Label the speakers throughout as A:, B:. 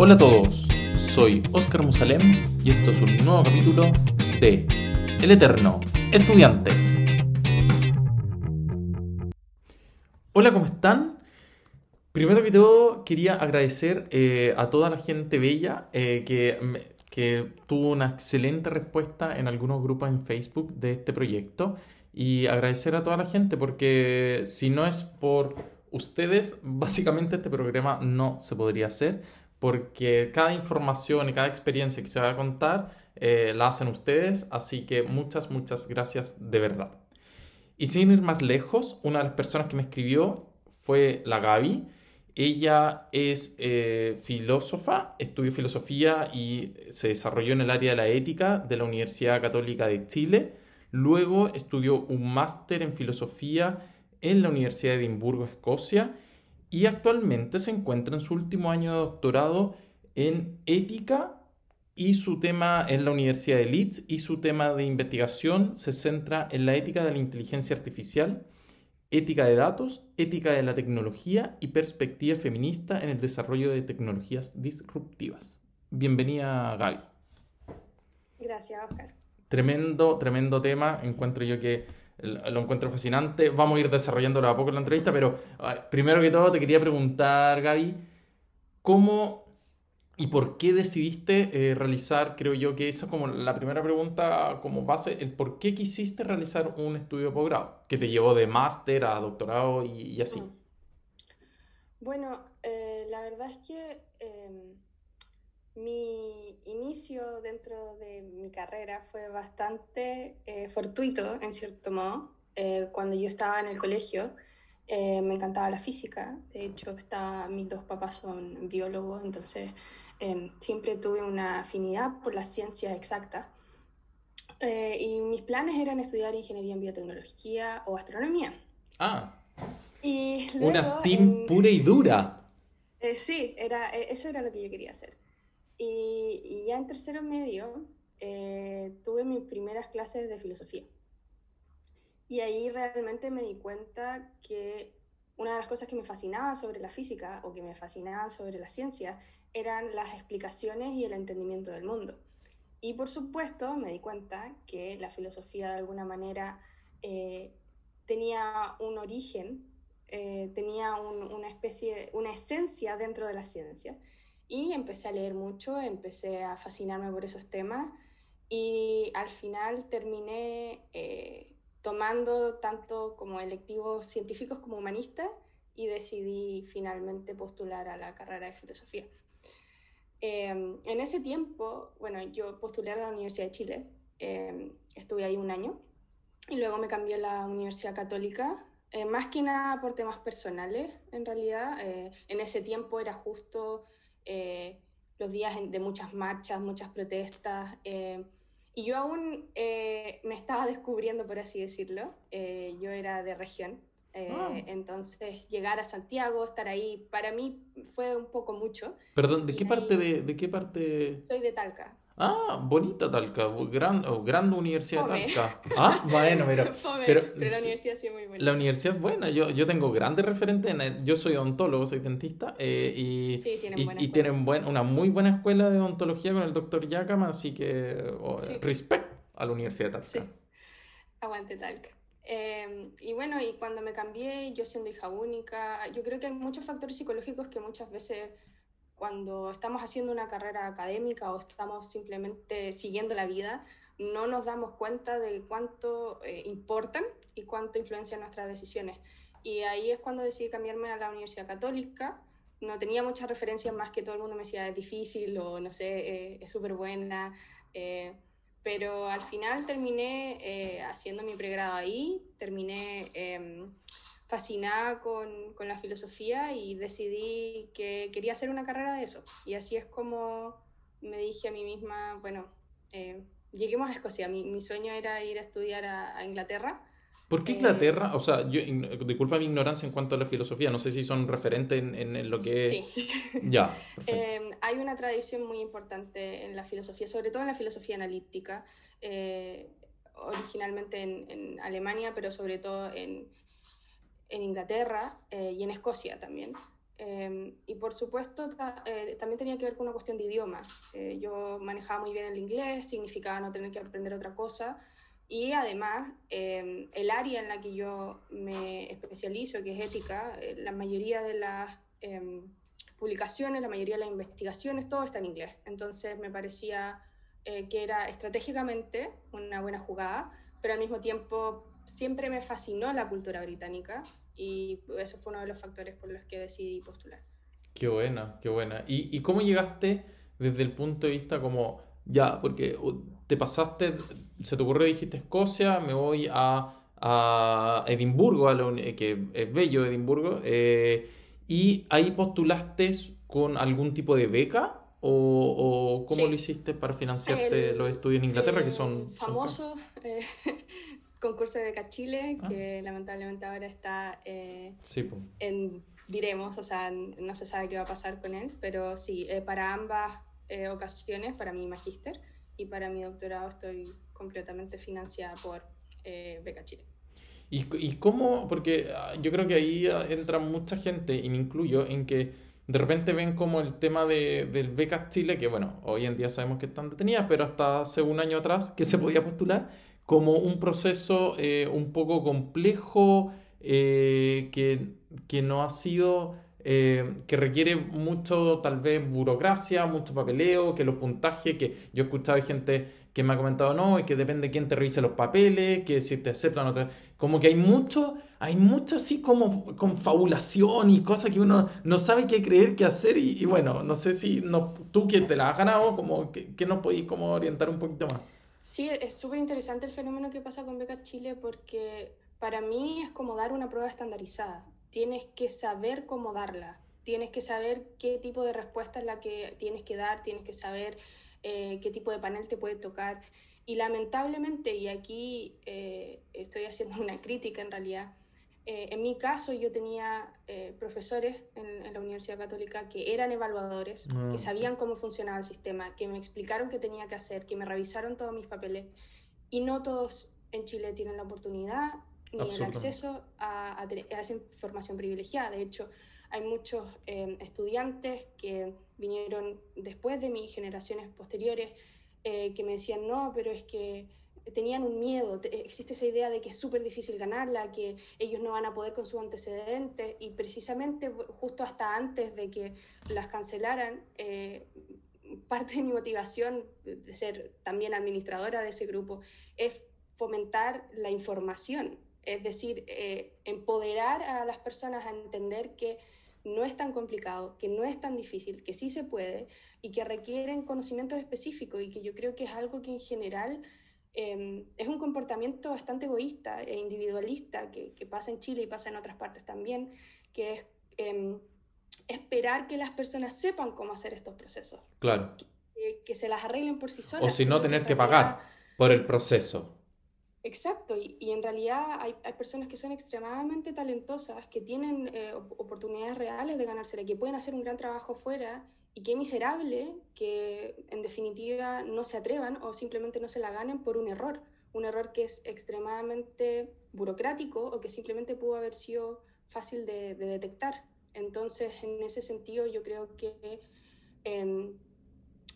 A: Hola a todos, soy Oscar Musalem y esto es un nuevo capítulo de El Eterno Estudiante. Hola, ¿cómo están? Primero que todo, quería agradecer eh, a toda la gente bella eh, que, que tuvo una excelente respuesta en algunos grupos en Facebook de este proyecto y agradecer a toda la gente porque si no es por ustedes, básicamente este programa no se podría hacer porque cada información y cada experiencia que se va a contar eh, la hacen ustedes, así que muchas, muchas gracias de verdad. Y sin ir más lejos, una de las personas que me escribió fue la Gaby. Ella es eh, filósofa, estudió filosofía y se desarrolló en el área de la ética de la Universidad Católica de Chile. Luego estudió un máster en filosofía en la Universidad de Edimburgo, Escocia y actualmente se encuentra en su último año de doctorado en ética y su tema en la Universidad de Leeds y su tema de investigación se centra en la ética de la inteligencia artificial, ética de datos, ética de la tecnología y perspectiva feminista en el desarrollo de tecnologías disruptivas. Bienvenida, Gaby.
B: Gracias, Oscar.
A: Tremendo, tremendo tema. Encuentro yo que lo encuentro fascinante. Vamos a ir desarrollándolo a poco en la entrevista, pero primero que todo te quería preguntar, Gaby, ¿cómo y por qué decidiste eh, realizar, creo yo que esa es como la primera pregunta como base, el por qué quisiste realizar un estudio de posgrado, que te llevó de máster a doctorado y, así? Mm.
B: Bueno, eh, la verdad es que em, mi inicio dentro de mi carrera fue bastante eh, fortuito, en cierto modo. Eh, cuando yo estaba en el colegio, eh, me encantaba la física. De hecho, está, mis dos papás son biólogos, entonces em, siempre tuve una afinidad por las ciencias exactas. y mis planes eran estudiar ingeniería en biotecnología o astronomía.
A: Ah. Y una STEAM pura y dura.
B: sí, era, eso era lo que yo quería hacer. Y, ya en tercero medio eh, tuve mis primeras clases de filosofía. Y ahí realmente me di cuenta que una de las cosas que me fascinaba sobre la física o que me fascinaba sobre la ciencia eran las explicaciones y el entendimiento del mundo. Y por supuesto me di cuenta que la filosofía de alguna manera eh, tenía un origen, eh, tenía una especie, una esencia dentro de la ciencia y empecé a leer mucho, empecé a fascinarme por esos temas y al final terminé eh, tomando tanto como electivos científicos como humanistas y decidí finalmente postular a la carrera de filosofía. Em, en ese tiempo, bueno, yo postulé a la Universidad de Chile, em, estuve ahí un año y luego me cambié a la Universidad Católica, eh, más que nada por temas personales, en realidad. Eh, en ese tiempo era justo eh, los días de muchas marchas, muchas protestas. Eh, y yo aún eh, me estaba descubriendo, por así decirlo. yo era de región. Ah. Entonces, llegar a Santiago, estar ahí, para mí fue un poco mucho.
A: Perdón, ¿de qué parte de, de qué parte?
B: Soy de Talca.
A: Ah, bonita Talca, gran, gran universidad de Talca. Ah, bueno, pero,
B: pero, la universidad sí es muy buena.
A: La universidad es buena, yo, yo tengo grandes referentes, en yo soy odontólogo, soy dentista, eh, y, y, tienen una muy buena escuela de odontología con el doctor Yakama, así que oh, respect a la Universidad de Talca. Sí,
B: aguante Talca. Em, y bueno, y cuando me cambié, yo siendo hija única, yo creo que hay muchos factores psicológicos que muchas veces cuando estamos haciendo una carrera académica o estamos simplemente siguiendo la vida, no nos damos cuenta de cuánto eh, importan y cuánto influencian nuestras decisiones. Y ahí es cuando decidí cambiarme a la Universidad Católica. No tenía muchas referencias más que todo el mundo me decía es difícil o no sé, eh, es súper buena. Eh, pero al final terminé haciendo mi pregrado ahí, terminé em, fascinada con, con, la filosofía y decidí que quería hacer una carrera de eso. Y así es como me dije a mí misma, bueno, eh, lleguemos a Escocia. Mi, mi, sueño era ir a estudiar a, Inglaterra.
A: ¿Por qué Inglaterra? o sea, yo, disculpa mi ignorancia en cuanto a la filosofía, no sé si son referentes en, en, lo que...
B: Sí.
A: Ya.
B: Eh, hay una tradición muy importante en la filosofía, sobre todo en la filosofía analítica, eh, originalmente en, en, Alemania, pero sobre todo en, en Inglaterra eh, y en Escocia también. Em, y por supuesto, eh, también tenía que ver con una cuestión de idioma. Eh, yo manejaba muy bien el inglés, significaba no tener que aprender otra cosa. Y además, em, el área en la que yo me especializo, que es ética, eh, la mayoría de las em, publicaciones, la mayoría de las investigaciones, todo está en inglés. Entonces me parecía que era estratégicamente una buena jugada, pero al mismo tiempo siempre me fascinó la cultura británica y eso fue uno de los factores por los que decidí postular.
A: Qué buena, qué buena. ¿Y, y cómo llegaste desde el punto de vista como, ya, porque uh, te pasaste, se te ocurrió, dijiste Escocia, me voy a, a Edimburgo, a que es bello Edimburgo, eh, y ahí postulaste con algún tipo de beca o, o cómo lo hiciste para financiarte los estudios en Inglaterra, que son...
B: Famoso, eh, concurso de Beca Chile, ah. que lamentablemente ahora está eh, en, diremos, o sea, no se sabe qué va a pasar con él, pero sí, eh, para ambas eh, ocasiones, para mi magíster y para mi doctorado estoy completamente financiada por Beca Chile.
A: ¿Y, ¿Y cómo? Porque ah, yo creo que ahí entra mucha gente, y me incluyo, en que de repente ven como el tema de, del Becas Chile, que bueno, hoy en día sabemos que están detenidas, pero hasta hace un año atrás que se podía postular, como un proceso eh, un poco complejo eh, que, que, no ha sido, eh, que requiere mucho tal vez burocracia, mucho papeleo, que los puntajes, que yo he escuchado gente que me ha comentado no, y que depende de quién te revise los papeles, que si te aceptan o no te... Como que hay mucho, hay mucho así como confabulación y cosas que uno no sabe qué creer, qué hacer y, bueno, no sé si no, tú que te la has ganado, como que, que nos podéis como orientar un poquito más.
B: Sí, es súper interesante el fenómeno que pasa con Beca Chile porque para mí es como dar una prueba estandarizada. Tienes que saber cómo darla, tienes que saber qué tipo de respuesta es la que tienes que dar, tienes que saber eh, qué tipo de panel te puede tocar. Y lamentablemente, y aquí eh, estoy haciendo una crítica en realidad, eh, en mi caso, yo tenía eh, profesores en, la Universidad Católica que eran evaluadores, que ah, sabían cómo funcionaba el sistema, que me explicaron qué tenía que hacer, que me revisaron todos mis papeles. Y no todos en Chile tienen la oportunidad ni el acceso a, esa información privilegiada. De hecho, hay muchos eh, estudiantes que vinieron después de mis generaciones posteriores que me decían, no, pero es que tenían un miedo, existe esa idea de que es súper difícil ganarla, que ellos no van a poder con sus antecedentes y precisamente justo hasta antes de que las cancelaran, eh, parte de mi motivación de ser también administradora de ese grupo es fomentar la información, es decir, eh, empoderar a las personas a entender que no es tan complicado, que no es tan difícil, que sí se puede y que requieren conocimientos específicos y que yo creo que es algo que en general Em, es un comportamiento bastante egoísta e individualista que, que, pasa en Chile y pasa en otras partes también, que es em, esperar que las personas sepan cómo hacer estos procesos.
A: Claro.
B: Que, que, se las arreglen por sí solas.
A: O si no, tener que pagar por el proceso.
B: Exacto, y, y en realidad hay, hay, personas que son extremadamente talentosas, que tienen eh, oportunidades reales de ganársela, que pueden hacer un gran trabajo fuera y qué miserable que en definitiva no se atrevan o simplemente no se la ganen por un error, un error que es extremadamente burocrático o que simplemente pudo haber sido fácil de, detectar. Entonces, en ese sentido, yo creo que em,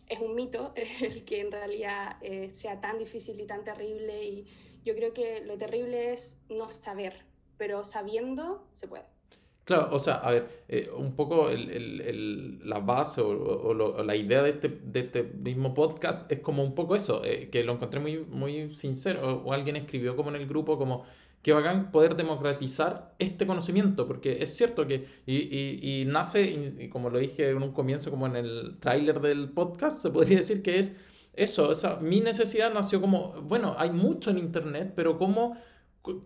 B: es un mito el que en realidad eh, sea tan difícil y tan terrible y yo creo que lo terrible es no saber, pero sabiendo se puede.
A: Claro, o sea, a ver, eh, un poco el, el, la base o, la idea de este, de este, mismo podcast es como un poco eso, eh, que lo encontré muy, muy sincero, o, alguien escribió como en el grupo como que bacán poder democratizar este conocimiento, porque es cierto que, y, y, nace, como lo dije en un comienzo, como en el tráiler del podcast, se podría decir que es eso, o sea, mi necesidad nació como, bueno, hay mucho en Internet, pero cómo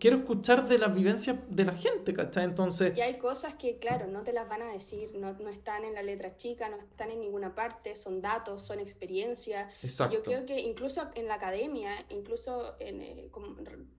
A: quiero escuchar de las vivencias de la gente, ¿cachai? Entonces...
B: Y hay cosas que, claro, no te las van a decir, no, no están en la letra chica, no están en ninguna parte, son datos, son experiencias. Exacto. Yo creo que incluso en la academia, incluso en, eh, como,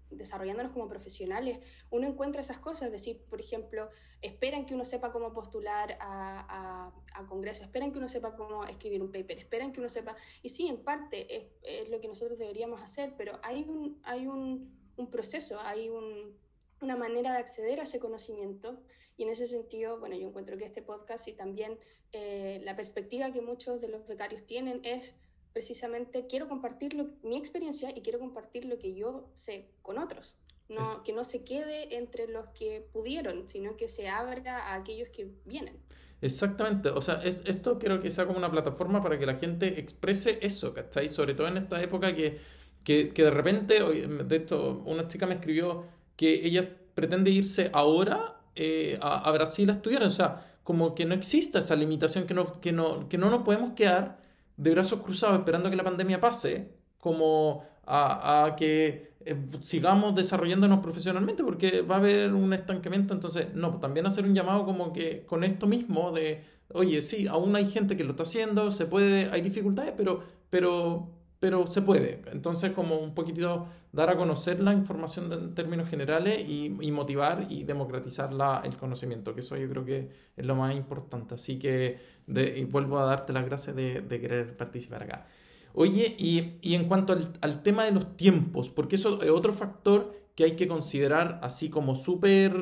B: desarrollándonos como profesionales, uno encuentra esas cosas, es decir, por ejemplo, esperan que uno sepa cómo postular a, a, a congreso, esperan que uno sepa cómo escribir un paper, esperan que uno sepa, y sí, en parte es, es lo que nosotros deberíamos hacer, pero hay un... Hay un un proceso, hay un, una manera de acceder a ese conocimiento y en ese sentido, bueno, yo encuentro que este podcast y también eh, la perspectiva que muchos de los becarios tienen es precisamente quiero compartir mi experiencia y quiero compartir lo que yo sé con otros. No, Que no se quede entre los que pudieron, sino que se abra a aquellos que vienen.
A: Exactamente, o sea, es, esto quiero que sea como una plataforma para que la gente exprese eso, ¿cachai? Sobre todo en esta época que, que, que de repente, de esto, una chica me escribió que ella pretende irse ahora eh, a, a, Brasil a estudiar, o sea, como que no exista esa limitación, que no, que no, que no nos podemos quedar de brazos cruzados esperando que la pandemia pase, como a, a que eh, sigamos desarrollándonos profesionalmente, porque va a haber un estancamiento. Entonces, no, también hacer un llamado como que con esto mismo de, oye, sí, aún hay gente que lo está haciendo, se puede, hay dificultades, pero, pero, pero se puede. Entonces, como un poquitito dar a conocer la información en términos generales y, motivar y democratizar la, el conocimiento, que eso yo creo que es lo más importante. Así que de, vuelvo a darte las gracias de, de querer participar acá. Oye, y, y en cuanto al, al, tema de los tiempos, porque eso es otro factor que hay que considerar así como súper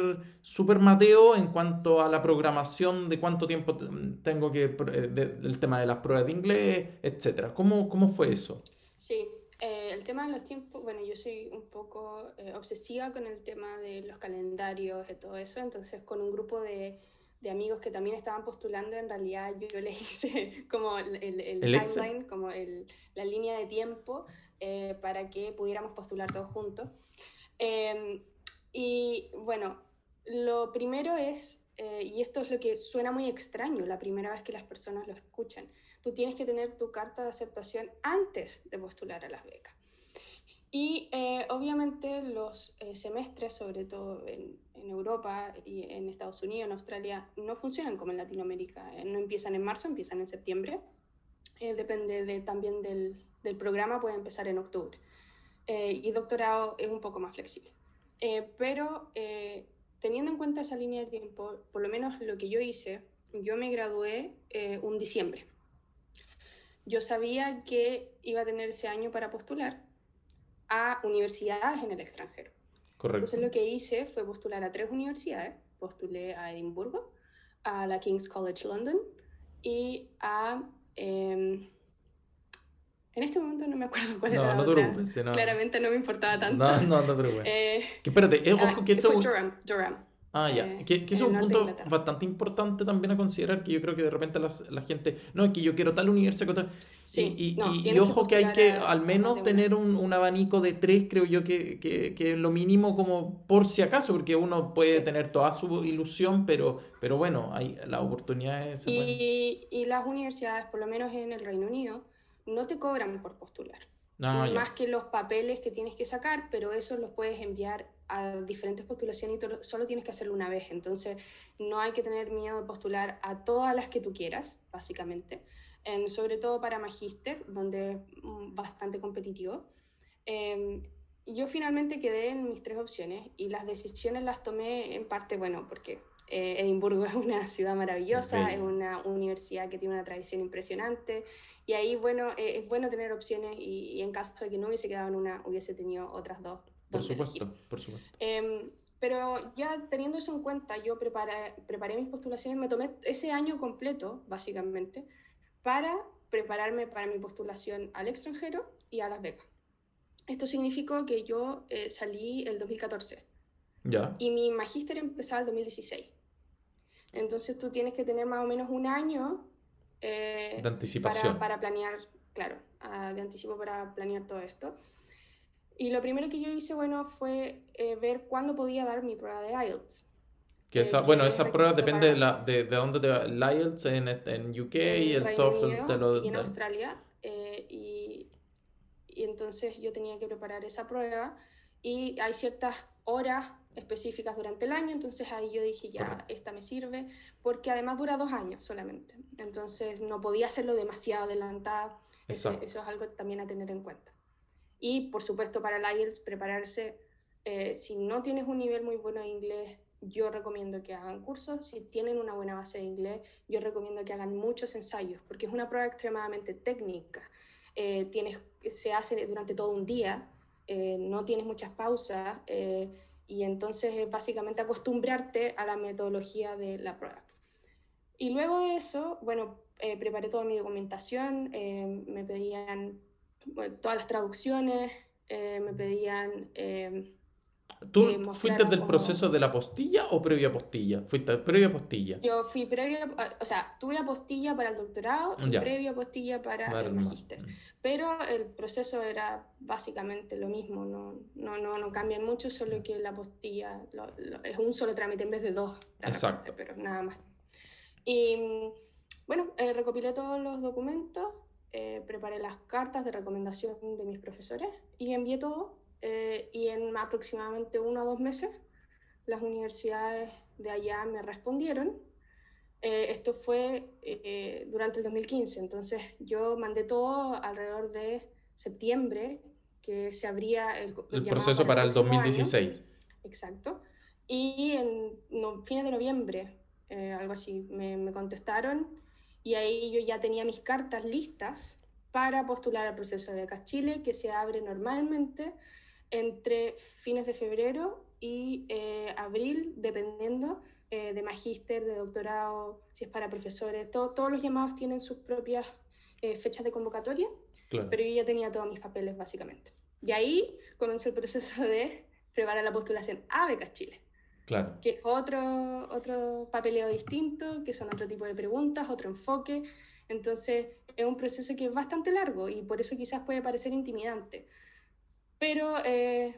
A: super mateo en cuanto a la programación de cuánto tiempo tengo que, eh, el tema de las pruebas de inglés, etcétera. ¿Cómo, cómo fue eso?
B: Sí, eh, el tema de los tiempos, bueno, yo soy un poco eh, obsesiva con el tema de los calendarios y todo eso, entonces con un grupo de de amigos que también estaban postulando, en realidad yo, yo les hice como el, el, timeline, como la línea de tiempo eh, para que pudiéramos postular todos juntos. Em, y bueno, lo primero es, eh, y esto es lo que suena muy extraño la primera vez que las personas lo escuchan, tú tienes que tener tu carta de aceptación antes de postular a las becas. Y eh, obviamente los semestres, sobre todo en, en Europa y en Estados Unidos, en Australia, no funcionan como en Latinoamérica. Eh, no empiezan en marzo, empiezan en septiembre. Eh, depende de, también del, del, programa, puede empezar en octubre. Eh, y doctorado es un poco más flexible. pero teniendo en cuenta esa línea de tiempo, por lo menos lo que yo hice, yo me gradué un diciembre. Yo sabía que iba a tener ese año para postular a universidades en el extranjero. Entonces lo que hice fue postular a tres universidades. Postulé a Edimburgo, a la King's College London y a... Eh, en este momento no me acuerdo cuál no, era no otra. Te no. Claramente no me importaba tanto.
A: No, no, no, pero bueno. Eh, que espérate, eh, ojo que esto...
B: Fue Durham, Durham.
A: Ah, ya. Eh, que, que es un punto bastante importante también a considerar que yo creo que de repente las, la gente, no, es que yo quiero tal universidad. Sí, y, y, y, ojo que, hay que al menos tener un, un, abanico de tres, creo yo que, que, que, lo mínimo como por si acaso, porque uno puede tener toda su ilusión, pero, pero bueno, hay las oportunidades.
B: Y, y las universidades, por lo menos en el Reino Unido, no te cobran por postular. Ah, más que los papeles que tienes que sacar, pero esos los puedes enviar a diferentes postulaciones y solo tienes que hacerlo una vez. Entonces, no hay que tener miedo de postular a todas las que tú quieras, básicamente. sobre todo para magíster, donde es mm, bastante competitivo. Eh, yo finalmente quedé en mis tres opciones y las decisiones las tomé en parte, bueno, porque eh, Edimburgo es una ciudad maravillosa, es una universidad que tiene una tradición impresionante y ahí, bueno, eh, es bueno tener opciones y, y, en caso de que no hubiese quedado en una, hubiese tenido otras dos
A: por supuesto, por supuesto.
B: Em, pero ya teniendo eso en cuenta, yo preparé, preparé mis postulaciones, me tomé ese año completo, básicamente, para prepararme para mi postulación al extranjero y a las becas. Esto significó que yo eh, salí el 2014.
A: Ya.
B: Y mi magíster empezaba el 2016. Entonces tú tienes que tener más o menos un año
A: eh, de anticipación.
B: Para, para planear, claro, uh, de anticipo para planear todo esto. Y lo primero que yo hice, bueno, fue eh, ver cuándo podía dar mi prueba de IELTS.
A: Que esa, bueno, esa prueba depende de, la, de, de, dónde te va el IELTS en, en UK y el TOEFL
B: te lo... Y en Australia. Eh, y, y entonces yo tenía que preparar esa prueba y hay ciertas horas específicas durante el año, entonces ahí yo dije, ya, esta me sirve, porque además dura dos años solamente, entonces no podía hacerlo demasiado adelantada, eso, eso es algo también a tener en cuenta. Y por supuesto para el IELTS prepararse, eh, si no tienes un nivel muy bueno de inglés, yo recomiendo que hagan cursos. Si tienen una buena base de inglés, yo recomiendo que hagan muchos ensayos, porque es una prueba extremadamente técnica. Eh, tienes, se hace durante todo un día, eh, no tienes muchas pausas y entonces es básicamente acostumbrarte a la metodología de la prueba. Y luego de eso, bueno, eh, preparé toda mi documentación, eh, me pedían todas las traducciones, eh, me pedían
A: ¿Tú fuiste del proceso de la postilla o previa postilla? Fuiste previa postilla.
B: Yo fui previa, o sea, tuve apostilla para el doctorado y previa postilla para el magíster. Pero el proceso era básicamente lo mismo, no, no, no, no cambian mucho, solo que la postilla es un solo trámite en vez de dos. Exacto. pero nada más. Y bueno, eh, recopilé todos los documentos, eh, preparé las cartas de recomendación de mis profesores y envié todo eh, y en aproximadamente uno o dos meses las universidades de allá me respondieron. Eh, esto fue eh, durante el 2015, entonces yo mandé todo alrededor de septiembre, que se abría el,
A: el, proceso para el, 2016.
B: Exacto. Y en no, fines de noviembre, algo así, me, me contestaron y ahí yo ya tenía mis cartas listas para postular al proceso de becas Chile, que se abre normalmente entre fines de febrero y eh, abril, dependiendo eh, de magíster, de doctorado, si es para profesores. todos los llamados tienen sus propias eh, fechas de convocatoria, pero yo ya tenía todos mis papeles básicamente. Y ahí comenzó el proceso de preparar la postulación a Becas Chile.
A: Claro.
B: Que es otro, otro papeleo distinto, que son otro tipo de preguntas, otro enfoque. Entonces, es un proceso que es bastante largo y por eso quizás puede parecer intimidante pero eh,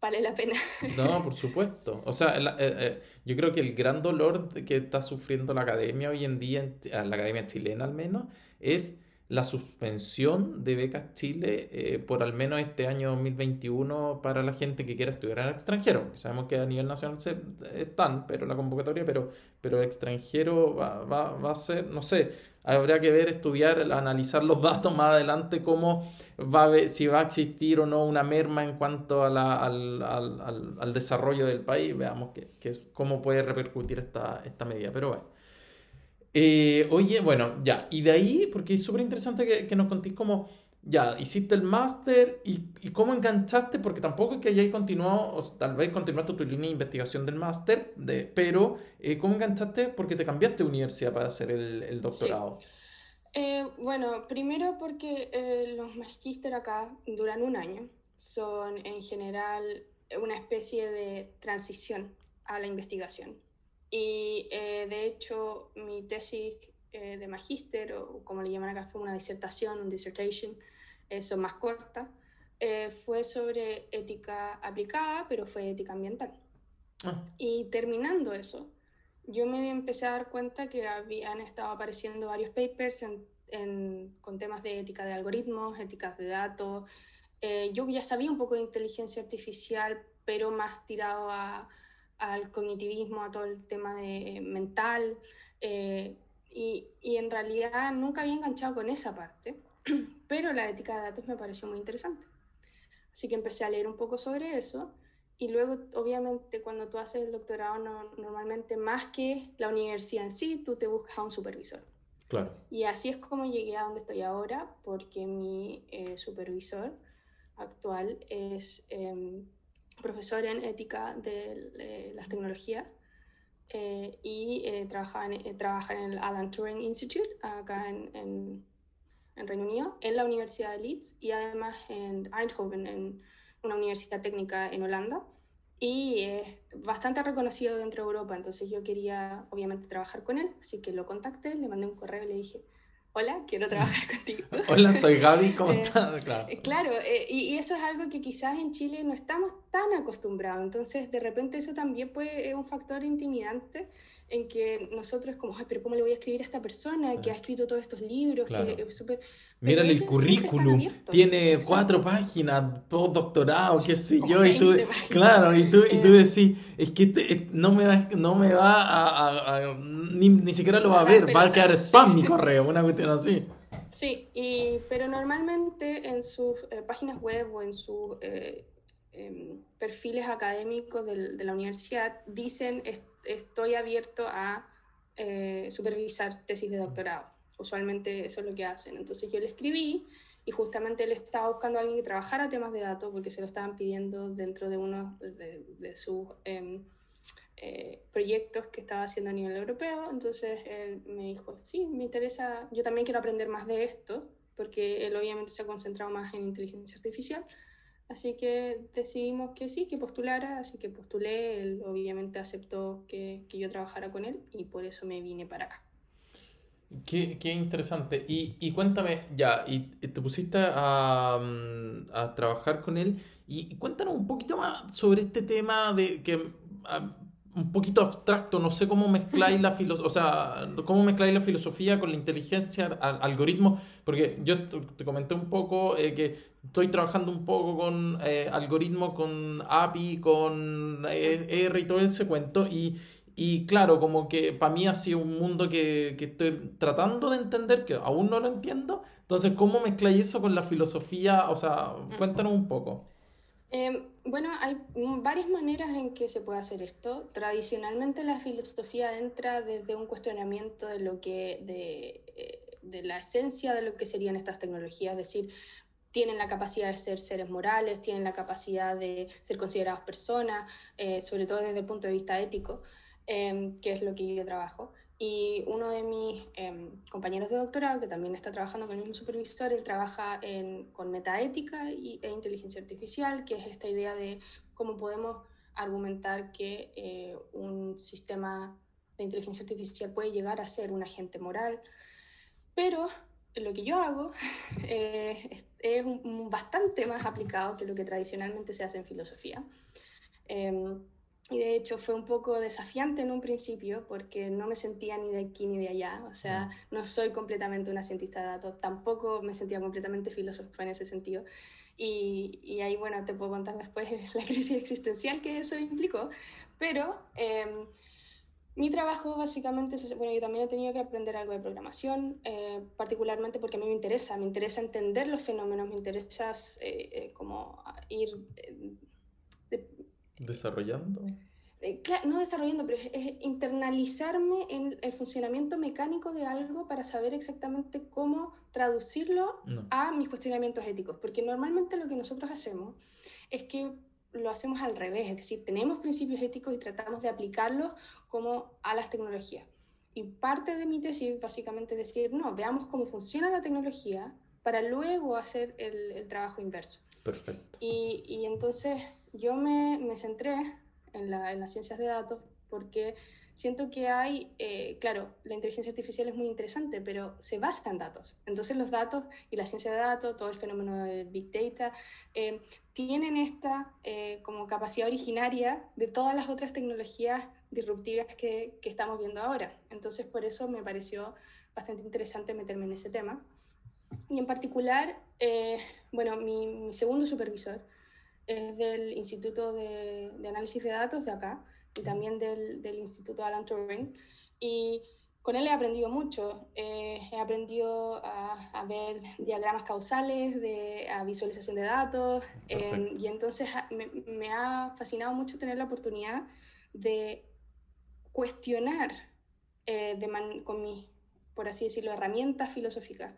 B: vale la pena.
A: No, por supuesto. O sea, eh, eh, yo creo que el gran dolor que está sufriendo la academia hoy en día, la academia chilena al menos, es la suspensión de becas Chile por al menos este año 2021 para la gente que quiera estudiar en el extranjero. Sabemos que a nivel nacional se, están, pero la convocatoria, pero, pero extranjero va, va, va a ser, no sé, Habría que ver, estudiar, analizar los datos más adelante, cómo va a si va a existir o no una merma en cuanto a la, al, al, al, desarrollo del país. Veamos que, que, cómo puede repercutir esta, esta medida. Pero bueno. Eh, oye, bueno, ya. Y de ahí, porque es súper interesante que, que nos contéis cómo ya, hiciste el máster y, y, cómo enganchaste, porque tampoco es que hayáis continuado, o tal vez continuaste tu línea de investigación del máster, de, pero eh, ¿cómo enganchaste? Porque te cambiaste de universidad para hacer el, el doctorado.
B: Eh, bueno, primero porque eh, los magíster acá duran un año, son en general una especie de transición a la investigación. Y de hecho, mi tesis de magíster, o como le llaman acá, es como una disertación, un dissertation, eso más corta, eh, fue sobre ética aplicada, pero fue ética ambiental. Ah. Y terminando eso, yo me empecé a dar cuenta que habían estado apareciendo varios papers en, con temas de ética de algoritmos, éticas de datos. Eh, yo ya sabía un poco de inteligencia artificial, pero más tirado a, al cognitivismo, a todo el tema de mental. Eh, y, y, en realidad nunca había enganchado con esa parte. pero la ética de datos me pareció muy interesante. Así que empecé a leer un poco sobre eso y luego, obviamente, cuando tú haces el doctorado, normalmente más que la universidad en sí, tú te buscas a un supervisor.
A: Claro.
B: Y así es como llegué a donde estoy ahora, porque mi eh, supervisor actual es em, profesor en ética de, las tecnologías eh, y eh, trabaja, en, trabaja en el Alan Turing Institute, acá en en Reino Unido, en la Universidad de Leeds y además en Eindhoven, en una universidad técnica en Holanda. Y es bastante reconocido dentro de Europa, entonces yo quería obviamente trabajar con él, así que lo contacté, le mandé un correo y le dije, hola, quiero trabajar contigo.
A: hola, soy Gaby, ¿cómo
B: eh,
A: estás? Claro,
B: eh, claro eh, y, eso es algo que quizás en Chile no estamos tan acostumbrados, entonces de repente eso también puede, es un factor intimidante en que nosotros como, ay, pero ¿cómo le voy a escribir a esta persona que ha escrito todos estos libros? Que es.
A: Mírale el currículum, tiene cuatro páginas, postdoctorado, qué sé yo, y tú, claro, y tú, y tú decís, es que este, no me va, no me va a, ni, ni, siquiera lo va a ver, va a quedar spam mi correo, una cuestión así.
B: Sí, y, pero normalmente en sus eh, páginas web o en sus eh, em, perfiles académicos de, de la universidad dicen estoy abierto a eh, supervisar tesis de doctorado. Usualmente eso es lo que hacen. Entonces yo le escribí y justamente él estaba buscando a alguien que trabajara temas de datos porque se lo estaban pidiendo dentro de uno de, sus em, eh, proyectos que estaba haciendo a nivel europeo. Entonces él me dijo, sí, me interesa, yo también quiero aprender más de esto, porque él obviamente se ha concentrado más en inteligencia artificial. Así que decidimos que sí, que postulara, así que postulé, él obviamente aceptó que, que yo trabajara con él y por eso me vine para acá.
A: Qué, qué interesante. Y, y, cuéntame, ya, y te pusiste a, mm, a trabajar con él, y, cuéntanos un poquito más sobre este tema de que ah, un poquito abstracto, no sé cómo mezcláis la filosofía, o sea, cómo mezcláis la filosofía con la inteligencia, algoritmos, porque yo te comenté un poco eh, que estoy trabajando un poco con eh, algoritmos, con API, con eh, R y todo ese cuento, y, y claro, como que para mí ha sido un mundo que, que, estoy tratando de entender, que aún no lo entiendo, entonces, ¿cómo mezcláis eso con la filosofía? O sea, cuéntanos un poco.
B: Em, bueno, hay varias maneras en que se puede hacer esto. Tradicionalmente la filosofía entra desde un cuestionamiento de lo que, de, eh, de la esencia de lo que serían estas tecnologías, es decir, tienen la capacidad de ser seres morales, tienen la capacidad de ser considerados personas, eh, sobre todo desde el punto de vista ético, em, que es lo que yo trabajo. Y uno de mis em, compañeros de doctorado, que también está trabajando con el mismo supervisor, él trabaja en, con metaética y, e inteligencia artificial, que es esta idea de cómo podemos argumentar que eh, un sistema de inteligencia artificial puede llegar a ser un agente moral. Pero lo que yo hago eh, es, bastante más aplicado que lo que tradicionalmente se hace en filosofía. Eh, y de hecho fue un poco desafiante en un principio porque no me sentía ni de aquí ni de allá. O sea, no soy completamente una cientista de datos, tampoco me sentía completamente filósofa en ese sentido. Y, y ahí, bueno, te puedo contar después la crisis existencial que eso implicó. Pero em, mi trabajo básicamente, es, bueno, yo también he tenido que aprender algo de programación, eh, particularmente porque a mí me interesa, me interesa entender los fenómenos, me interesa eh, eh, como ir
A: ¿Desarrollando?
B: Eh, no desarrollando, pero es, internalizarme en el funcionamiento mecánico de algo para saber exactamente cómo traducirlo a mis cuestionamientos éticos. Porque normalmente lo que nosotros hacemos es que lo hacemos al revés, es decir, tenemos principios éticos y tratamos de aplicarlos como a las tecnologías. Y parte de mi tesis básicamente es decir, no, veamos cómo funciona la tecnología para luego hacer el, el trabajo inverso.
A: Perfecto.
B: Y, y entonces yo me, me centré en, la, en, las ciencias de datos porque siento que hay, eh, claro, la inteligencia artificial es muy interesante, pero se basa en datos. Entonces los datos y la ciencia de datos, todo el fenómeno de Big Data, eh, tienen esta eh, como capacidad originaria de todas las otras tecnologías disruptivas que, que, estamos viendo ahora. Entonces por eso me pareció bastante interesante meterme en ese tema. Y en particular, bueno, mi, mi segundo supervisor, es del Instituto de, de, Análisis de Datos de acá y también del, del Instituto Alan Turing. Y con él he aprendido mucho. Eh, he aprendido a, a, ver diagramas causales, de, a visualización de datos. Eh, y entonces me, me, ha fascinado mucho tener la oportunidad de cuestionar eh, de man, con mis, por así decirlo, herramientas filosóficas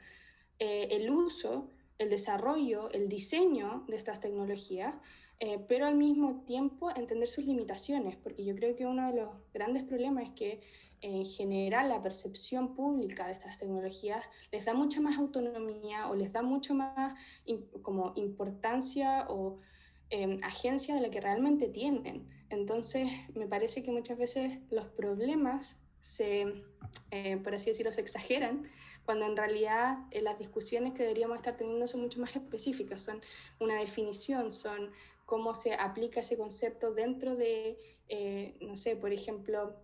B: eh, el uso el desarrollo, el diseño de estas tecnologías, eh, pero al mismo tiempo entender sus limitaciones, porque yo creo que uno de los grandes problemas es que en general la percepción pública de estas tecnologías les da mucha más autonomía o les da mucho más como importancia o eh, agencia de la que realmente tienen. Entonces, me parece que muchas veces los problemas se, eh, por así decirlo, se exageran cuando en realidad eh, las discusiones que deberíamos estar teniendo son mucho más específicas, son una definición, son cómo se aplica ese concepto dentro de, eh, no sé, por ejemplo,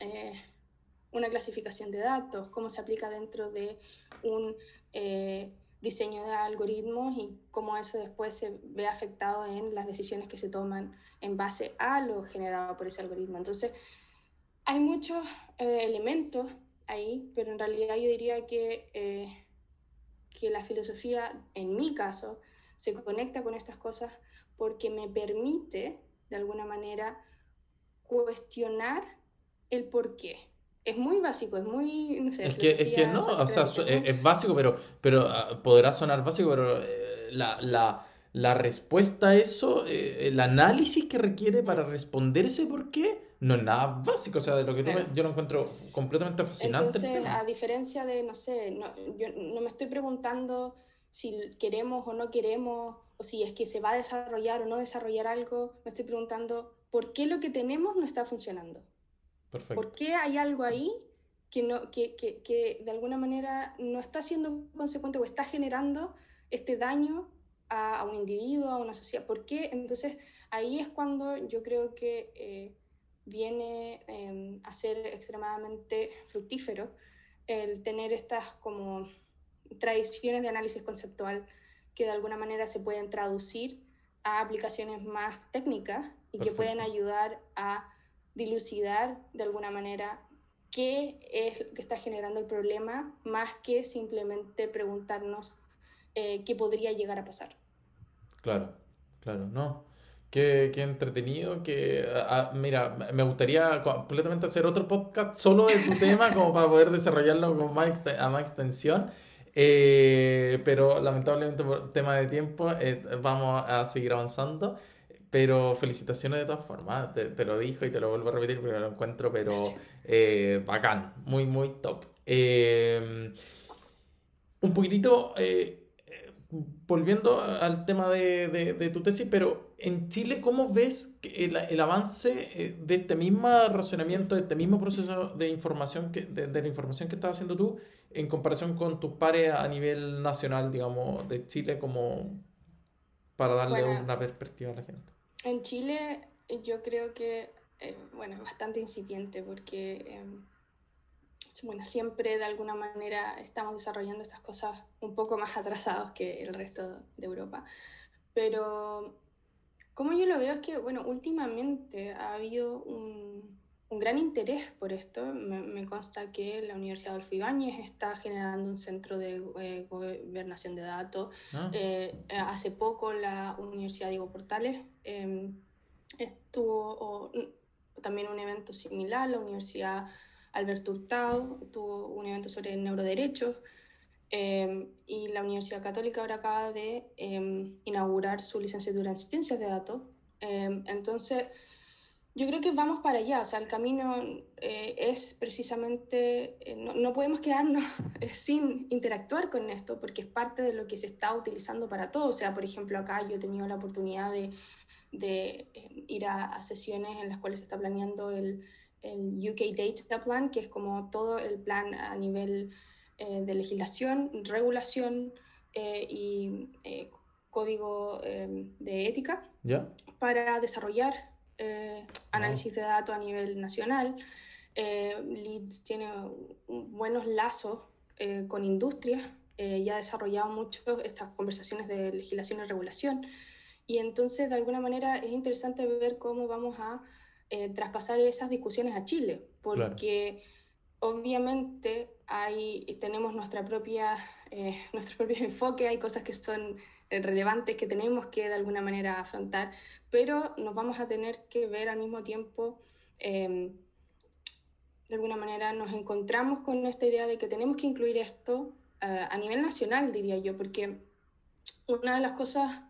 B: eh, una clasificación de datos, cómo se aplica dentro de un diseño de algoritmos y cómo eso después se ve afectado en las decisiones que se toman en base a lo generado por ese algoritmo. Entonces, hay muchos elementos ahí, pero en realidad yo diría que, eh, que la filosofía, en mi caso, se conecta con estas cosas porque me permite, de alguna manera, cuestionar el por qué. es muy básico, es muy, no sé,
A: Es que, es que no, o sea, es, es básico, pero, pero ah, podrá sonar básico, pero eh, la, la, la respuesta a eso, eh, el análisis que requiere para responder ese por qué, no es nada básico, o sea, de lo que tú me- yo lo encuentro completamente fascinante.
B: Entonces, a diferencia de, no sé, no, yo no me estoy preguntando si queremos o no queremos, o si es que se va a desarrollar o no desarrollar algo, me estoy preguntando por qué lo que tenemos no está funcionando.
A: Perfecto.
B: ¿Por qué hay algo ahí que, no, que, que, que de alguna manera no está siendo consecuente o está generando este daño a, a un individuo, a una sociedad? ¿Por qué? Entonces ahí es cuando yo creo que eh, viene eh, a ser extremadamente fructífero el tener estas como tradiciones de análisis conceptual que de alguna manera se pueden traducir a aplicaciones más técnicas y que pueden ayudar a dilucidar de alguna manera qué es lo que está generando el problema, más que simplemente preguntarnos eh, qué podría llegar a pasar.
A: Claro, claro, no. Qué, qué entretenido, que, ah, ah, mira, me gustaría completamente hacer otro podcast solo de tu tema, como para poder desarrollarlo con más, a más extensión. Eh, pero lamentablemente por tema de tiempo eh, vamos a seguir avanzando. Pero felicitaciones de todas formas, te, te lo dijo y te lo vuelvo a repetir porque lo encuentro, pero eh, bacán, muy, muy top. Un poquitito, volviendo al tema de, de- de tu tesis, pero en Chile, ¿cómo ves el, el avance eh, de este mismo razonamiento, de este mismo proceso de información, que, de, de la información que estás haciendo tú, en comparación con tus pares a nivel nacional, digamos, de Chile, como para darle
B: Bueno.
A: una perspectiva a la gente?
B: En Chile yo creo que, eh, bueno, es bastante incipiente porque, eh, bueno, siempre de alguna manera estamos desarrollando estas cosas un poco más atrasados que el resto de Europa. Pero como yo lo veo es que, bueno, últimamente ha habido un, un gran interés por esto. Me, me consta que la Universidad Adolfo Ibáñez está generando un centro de eh, gobernación de datos.
A: Ah,
B: Eh, hace poco la Universidad Diego Portales eh, estuvo o, mm, también un evento similar, la Universidad Alberto Hurtado tuvo un evento sobre neuroderechos eh, y la Universidad Católica ahora acaba de eh, inaugurar su licenciatura en ciencias de datos. Eh, entonces, yo creo que vamos para allá, o sea, el camino eh, es precisamente, eh, no, no podemos quedarnos eh, sin interactuar con esto porque es parte de lo que se está utilizando para todo. O sea, por ejemplo, acá yo he tenido la oportunidad de, de ir a, a sesiones en las cuales se está planeando el, el UK Data Plan, que es como todo el plan a nivel eh, de legislación, regulación eh, y eh, código eh, de ética
A: ¿Ya?
B: para desarrollar eh, análisis de datos a nivel nacional. Leeds tiene buenos lazos con industrias y ha desarrollado mucho estas conversaciones de legislación y regulación. Y entonces, de alguna manera, es interesante ver cómo vamos a eh, traspasar esas discusiones a Chile,
A: Claro.
B: porque obviamente hay, tenemos nuestra propia, eh, nuestros propios enfoques, hay cosas que son relevantes que tenemos que de alguna manera afrontar, pero nos vamos a tener que ver al mismo tiempo, eh, de alguna manera nos encontramos con esta idea de que tenemos que incluir esto eh, a nivel nacional, diría yo, porque una de las cosas,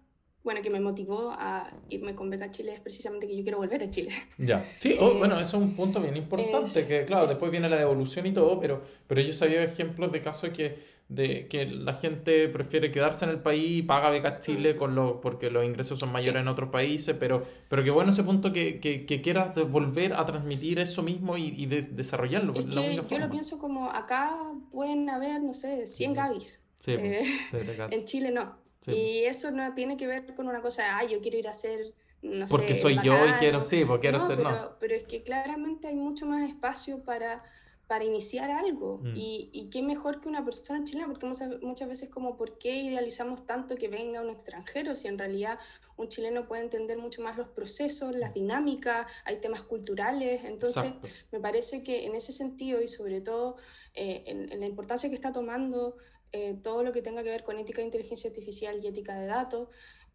B: bueno, que me motivó a irme con Beca a Chile es precisamente que yo quiero volver a Chile.
A: Ya, sí, oh,
B: Eh,
A: bueno, eso es un punto bien importante,
B: es-
A: que claro,
B: es-
A: después viene la devolución y todo, pero, pero yo sabía ejemplos de casos que, de que la gente prefiere quedarse en el país y paga becas Chile con lo, porque los ingresos son mayores
B: Sí.
A: en otros países, pero, pero qué bueno ese punto que, que, que quieras volver a transmitir eso mismo y, y de- desarrollarlo
B: Es
A: la
B: que yo
A: forma.
B: lo pienso como acá pueden haber, no sé, 100 Gavis.
A: Sí, pues,
B: Eh,
A: sí.
B: En Chile no.
A: Sí.
B: Y eso no tiene que ver con una cosa de, ah, yo quiero ir a hacer, no
A: Porque
B: sé,
A: soy yo y
B: bacán",
A: quiero, sí, porque quiero
B: no,
A: ser,
B: pero,
A: no.
B: pero es que claramente hay mucho más espacio para, para iniciar algo.
A: Mm.
B: Y, y qué mejor que una persona chilena, porque muchas, muchas veces como, ¿por qué idealizamos tanto que venga un extranjero? Si en realidad un chileno puede entender mucho más los procesos, las dinámicas, hay temas culturales. Entonces,
A: Exacto.
B: me parece que en ese sentido y sobre todo eh, en, en la importancia que está tomando eh, todo lo que tenga que ver con ética de inteligencia artificial y ética de datos,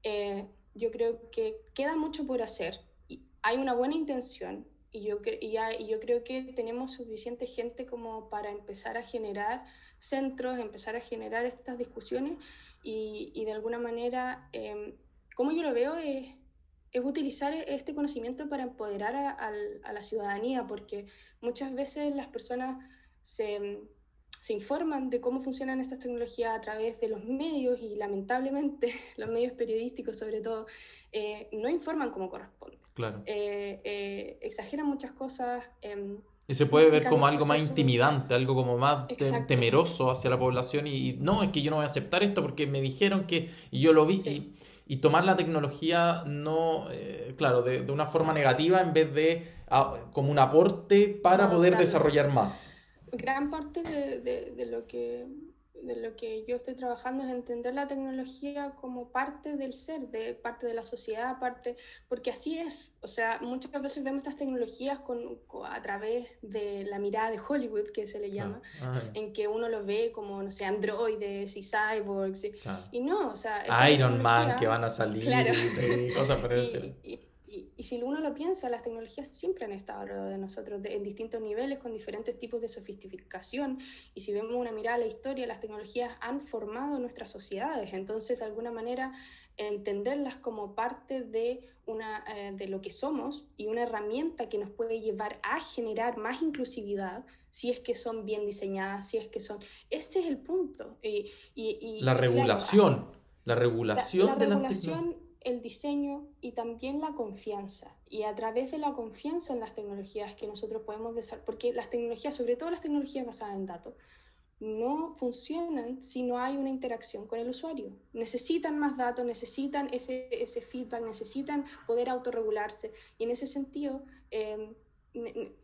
B: eh, yo creo que queda mucho por hacer. Y hay una buena intención y yo, y, y yo creo que tenemos suficiente gente como para empezar a generar centros, empezar a generar estas discusiones y, y de alguna manera, eh, como yo lo veo, es, es, utilizar este conocimiento para empoderar a, a, a, la ciudadanía, porque muchas veces las personas se, se informan de cómo funcionan estas tecnologías a través de los medios y lamentablemente los medios periodísticos sobre todo eh, no informan como corresponde.
A: Claro.
B: Eh, eh, exageran muchas cosas. Em,
A: y se puede ver como algo más intimidante, algo como más temeroso hacia la población y, no, es que yo no voy a aceptar esto porque me dijeron que y yo lo vi y, y, tomar la tecnología no, eh, claro, de, de, una forma negativa en vez de a, como un aporte para no, poder claro. desarrollar más.
B: Gran parte de, de, de lo que de lo que yo estoy trabajando es entender la tecnología como parte del ser, de parte de la sociedad, parte, porque así es. O sea, muchas veces vemos estas tecnologías con, con a través de la mirada de Hollywood, que se le llama, ah, ah, en que uno los ve como, no sé, androides y cyborgs. Y, no, o sea...
A: Iron Man que van a salir
B: claro.
A: y, y cosas por
B: el y, y, y, si uno lo piensa, las tecnologías siempre han estado alrededor de nosotros de, en distintos niveles, con diferentes tipos de sofisticación. Y si vemos una mirada a la historia, las tecnologías han formado nuestras sociedades. Entonces, de alguna manera, entenderlas como parte de, una, eh, de lo que somos y una herramienta que nos puede llevar a generar más inclusividad si es que son bien diseñadas, si es que son... Este es el punto. Y, y,
A: la regulación. Claro, la regulación
B: la, la
A: de
B: regulación el diseño y también la confianza. Y a través de la confianza en las tecnologías que nosotros podemos desarrollar, porque las tecnologías, sobre todo las tecnologías basadas en datos, no funcionan si no hay una interacción con el usuario. Necesitan más datos, necesitan ese, ese feedback, necesitan poder autorregularse. Y en ese sentido, eh,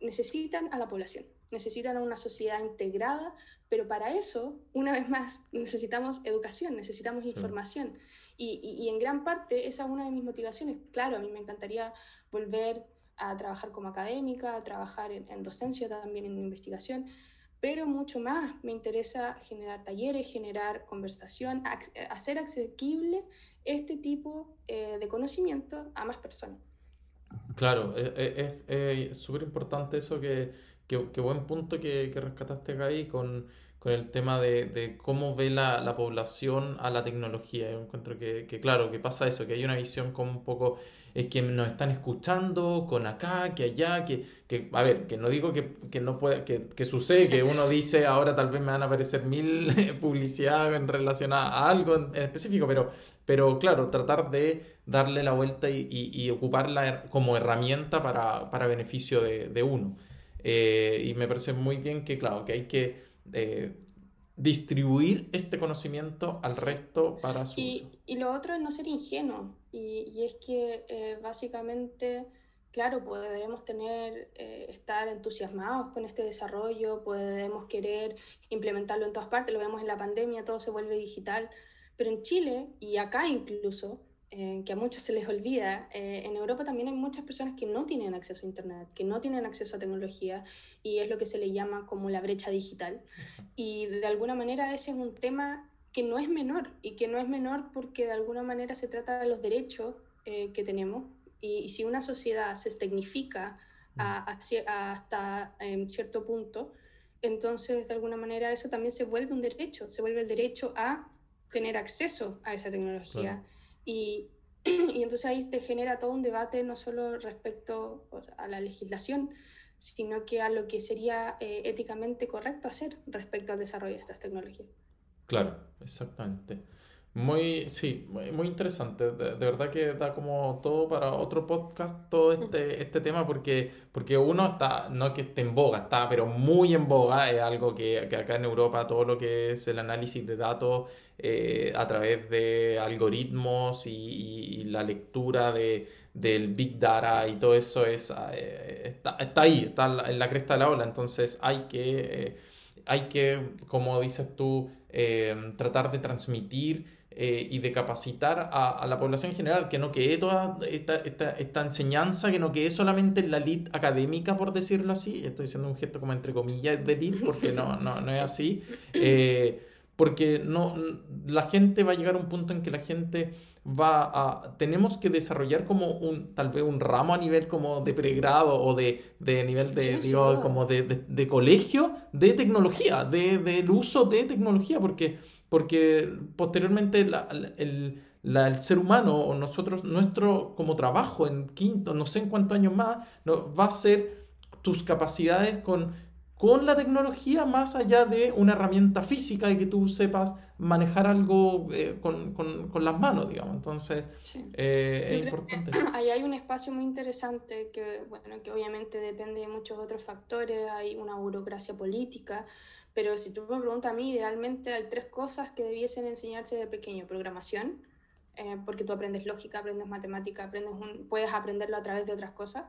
B: necesitan a la población, necesitan una sociedad integrada, pero para eso, una vez más, necesitamos educación, necesitamos información. Y, y, y, en gran parte esa es una de mis motivaciones. Claro, a mí me encantaría volver a trabajar como académica, a trabajar en, en docencia también, en investigación, pero mucho más me interesa generar talleres, generar conversación, hacer asequible este tipo eh, de conocimiento a más personas.
A: Claro, es súper importante eso que, que, buen punto que, rescataste ahí con con el tema de, cómo ve la, la, población a la tecnología. Yo encuentro que, claro, que pasa eso, que hay una visión como un poco, es que nos están escuchando con acá, que allá, que, que a ver, que no digo que, que no pueda, que, que sucede, que uno dice ahora tal vez me van a aparecer mil publicidad en relación a algo en, específico, pero, pero claro, tratar de darle la vuelta y, y, ocuparla como herramienta para, para beneficio de uno. Eh, y me parece muy bien que, claro, que hay que eh, distribuir este conocimiento al resto para su
B: y,
A: uso.
B: Y lo otro es no ser ingenuo, y, y es que eh, básicamente, claro, podemos tener, eh, estar entusiasmados con este desarrollo, podemos querer implementarlo en todas partes, lo vemos en la pandemia, todo se vuelve digital, pero en Chile y acá incluso, eh, que a muchos se les olvida, eh, en Europa también hay muchas personas que no tienen acceso a Internet, que no tienen acceso a tecnología y es lo que se le llama como la brecha digital. Y de alguna manera ese es un tema que no es menor y que no es menor porque de alguna manera se trata de los derechos eh, que tenemos y, y, si una sociedad se tecnifica a, a, a hasta cierto punto, entonces de alguna manera eso también se vuelve un derecho, se vuelve el derecho a tener acceso a esa tecnología. Claro. Y, y, entonces ahí te genera todo un debate no solo respecto o sea, a la legislación, sino que a lo que sería eh, éticamente correcto hacer respecto al desarrollo de estas tecnologías.
A: Claro, exactamente. Muy, sí, muy, interesante. De, de, verdad que da como todo para otro podcast todo este, este tema porque, porque uno está, no que esté en boga, está pero muy en boga, es algo que, que acá en Europa todo lo que es el análisis de datos eh, a través de algoritmos y, y, y la lectura de, del Big Data y todo eso es, eh, está, está, ahí, está en la cresta de la ola, entonces hay que, eh, hay que como dices tú, eh, tratar de transmitir eh, y de capacitar a, a, la población en general, que no quede toda esta, esta, esta enseñanza, que no quede solamente en la elite académica, por decirlo así, estoy diciendo un gesto como entre comillas de elite, porque no, no, no es así, eh, porque no, la gente va a llegar a un punto en que la gente va a... Tenemos que desarrollar como un, tal vez un ramo a nivel como de pregrado o de, de nivel de, digo, como de, de, colegio de tecnología, de, del uso de tecnología, porque, porque posteriormente el, el ser humano o nosotros, nuestro como trabajo en quinto, no sé en cuántos años más, no, va a ser tus capacidades con con la tecnología más allá de una herramienta física y que tú sepas manejar algo eh, con, con, las manos, digamos. Entonces, eh, es importante.
B: Ahí hay un espacio muy interesante que, bueno, que obviamente depende de muchos otros factores, hay una burocracia política, pero si tú me preguntas a mí, idealmente hay tres cosas que debiesen enseñarse de pequeño. Programación, eh, porque tú aprendes lógica, aprendes matemática, aprendes puedes aprenderlo a través de otras cosas.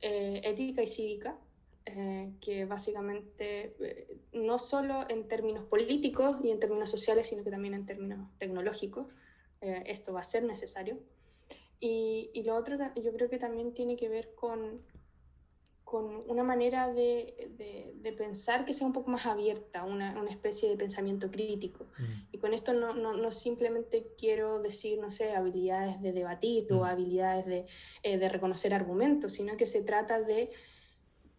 B: ética y cívica, eh, que básicamente eh, no solo en términos políticos y en términos sociales, sino que también en términos tecnológicos, eh, esto va a ser necesario. Y, y, lo otro yo creo que también tiene que ver con, con una manera de, de, de, pensar que sea un poco más abierta, una, una especie de pensamiento crítico. Mm. Y con esto no, no, no, simplemente quiero decir, no sé, habilidades de debatir o mm. habilidades de, de reconocer argumentos, sino que se trata de